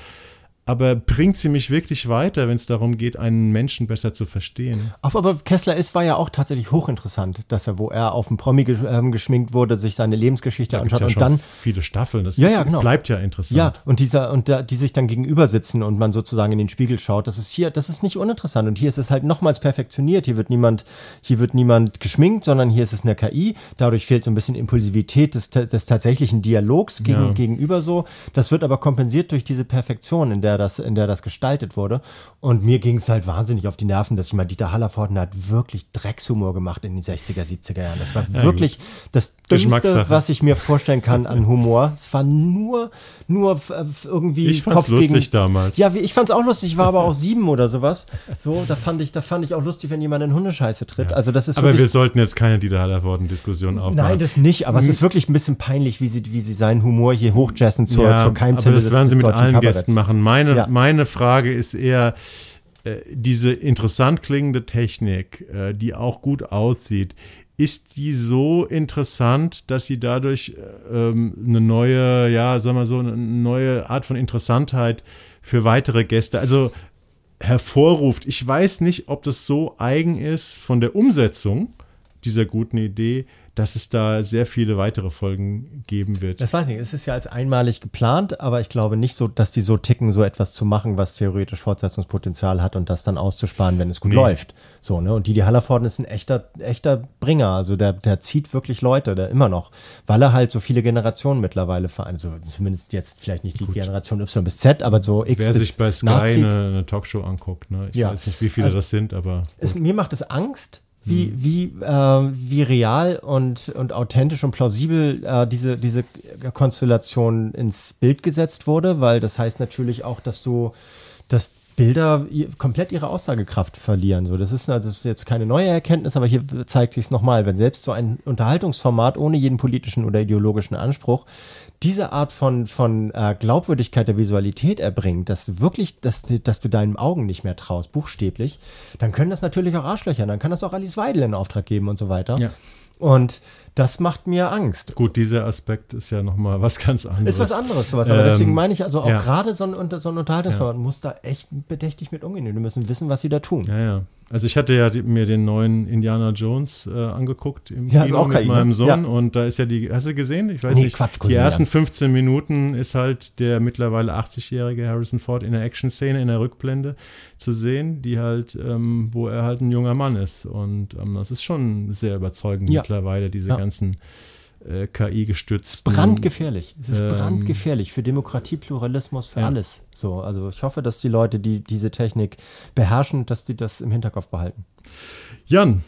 aber bringt sie mich wirklich weiter, wenn es darum geht, einen Menschen besser zu verstehen? Aber Kessler ist war ja auch tatsächlich hochinteressant, dass er, wo er auf dem Promi ähm, geschminkt wurde, sich seine Lebensgeschichte da anschaut ja und dann viele Staffeln. Das ja, ist, ja, genau. bleibt ja interessant. Ja, und dieser und da, die sich dann gegenüber sitzen und man sozusagen in den Spiegel schaut, das ist hier, das ist nicht uninteressant und hier ist es halt nochmals perfektioniert. Hier wird niemand, hier wird niemand geschminkt, sondern hier ist es eine KI. Dadurch fehlt so ein bisschen Impulsivität des, des tatsächlichen Dialogs gegen, ja. gegenüber so. Das wird aber kompensiert durch diese Perfektion, in der der das, in der das gestaltet wurde. Und mir ging es halt wahnsinnig auf die Nerven, dass ich mal Dieter Hallervorden hat wirklich Dreckshumor gemacht in den 60er, 70er Jahren. Das war ja, wirklich gut. das Dümmste, was ich mir vorstellen kann an Humor. Es war nur, nur irgendwie ich fand's Kopf lustig gegen, damals. Ja, ich fand's auch lustig. Ich war aber auch sieben oder sowas. So, da fand ich, da fand ich auch lustig, wenn jemand in Hundescheiße tritt. Ja. Also das ist aber wir sollten jetzt keine Dieter Hallervorden-Diskussion aufmachen. Nein, das nicht. Aber hm. es ist wirklich ein bisschen peinlich, wie sie, wie sie seinen Humor hier hochjessen zur, ja, zur Keimzelle aber das werden sie mit allen Kabaretts. Gästen machen. Meine, ja. meine Frage ist eher, äh, diese interessant klingende Technik, äh, die auch gut aussieht, ist die so interessant, dass sie dadurch äh, ähm, eine neue, ja, sagen wir so, eine neue Art von Interessantheit für weitere Gäste, also hervorruft. Ich weiß nicht, ob das so eigen ist von der Umsetzung dieser guten Idee, dass es da sehr viele weitere Folgen geben wird. Das weiß ich nicht. Es ist ja als einmalig geplant, aber ich glaube nicht so, dass die so ticken, so etwas zu machen, was theoretisch Fortsetzungspotenzial hat und das dann auszusparen, wenn es gut nee. läuft. So, ne? Und Didi Hallervorden ist ein echter, echter Bringer. Also der, der zieht wirklich Leute, der immer noch, weil er halt so viele Generationen mittlerweile vereint. Also zumindest jetzt vielleicht nicht die gut. Generation Y bis Z, aber so X Wer bis sich bei Sky eine, eine, Talkshow anguckt, ne? Ich ja. weiß nicht, wie viele also, das sind, aber. Es, mir macht es Angst, wie, mhm. wie, äh, wie real und, und authentisch und plausibel äh, diese, diese Konstellation ins Bild gesetzt wurde, weil das heißt natürlich auch, dass du, dass Bilder komplett ihre Aussagekraft verlieren. So, das ist, das ist jetzt keine neue Erkenntnis, aber hier zeigt sich es nochmal, wenn selbst so ein Unterhaltungsformat ohne jeden politischen oder ideologischen Anspruch diese Art von, von äh, Glaubwürdigkeit der Visualität erbringt, dass du wirklich, dass, dass du deinen Augen nicht mehr traust, buchstäblich, dann können das natürlich auch Arschlöcher, dann kann das auch Alice Weidel in Auftrag geben und so weiter. Ja. Und das macht mir Angst. Gut, dieser Aspekt ist ja nochmal was ganz anderes. Ist was anderes, sowas. Aber ähm, deswegen meine ich also auch ja. gerade so ein, so ein Unterhaltungsformat ja. muss da echt bedächtig mit umgehen. Wir müssen wissen, was sie da tun. Ja, ja. Also ich hatte ja die, mir den neuen Indiana Jones äh, angeguckt im ja, Kino mit KI, meinem ne? Sohn ja. und da ist ja die, hast du gesehen? Ich weiß nee, nicht. Quatsch, die ersten 15 Minuten ist halt der mittlerweile 80-jährige Harrison Ford in der Action-Szene in der Rückblende zu sehen, die halt, ähm, wo er halt ein junger Mann ist und ähm, das ist schon sehr überzeugend ja. mittlerweile diese ganzen äh, KI gestützt. Brandgefährlich. Es ist ähm, brandgefährlich für Demokratie, Pluralismus, für ja. alles. So, also ich hoffe, dass die Leute, die diese Technik beherrschen, dass die das im Hinterkopf behalten. Jan,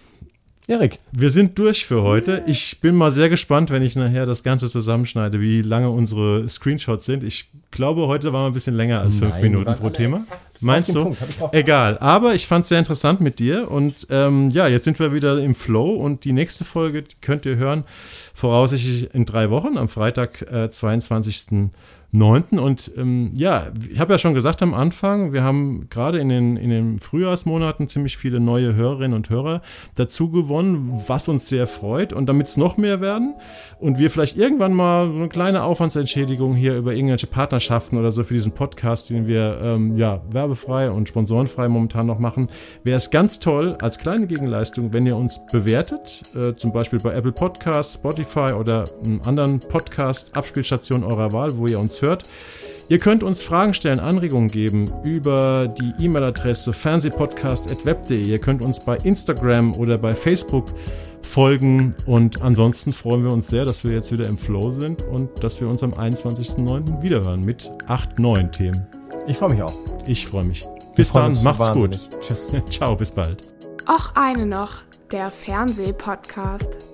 Erik. Wir sind durch für heute. Ich bin mal sehr gespannt, wenn ich nachher das Ganze zusammenschneide, wie lange unsere Screenshots sind. Ich glaube, heute waren wir ein bisschen länger als fünf Nein, Minuten pro Thema. Meinst du? Egal. Aber ich fand es sehr interessant mit dir. Und ähm, ja, jetzt sind wir wieder im Flow. Und die nächste Folge könnt ihr hören, voraussichtlich in drei Wochen, am Freitag, äh, 22. 9. Und ähm, ja, ich habe ja schon gesagt am Anfang, wir haben gerade in den, in den Frühjahrsmonaten ziemlich viele neue Hörerinnen und Hörer dazu gewonnen, was uns sehr freut. Und damit es noch mehr werden und wir vielleicht irgendwann mal so eine kleine Aufwandsentschädigung hier über irgendwelche Partnerschaften oder so für diesen Podcast, den wir ähm, ja werbefrei und sponsorenfrei momentan noch machen, wäre es ganz toll als kleine Gegenleistung, wenn ihr uns bewertet, äh, zum Beispiel bei Apple Podcasts, Spotify oder einem anderen Podcast-Abspielstation eurer Wahl, wo ihr uns hört hört. Ihr könnt uns Fragen stellen, Anregungen geben über die E-Mail-Adresse fernsehpodcast.web.de. Ihr könnt uns bei Instagram oder bei Facebook folgen und ansonsten freuen wir uns sehr, dass wir jetzt wieder im Flow sind und dass wir uns am 21.09. wiederhören mit acht neuen Themen. Ich freue mich auch. Ich freue mich. Bis dann, macht's gut. Tschüss. Ciao, bis bald. Auch eine noch, der Fernsehpodcast.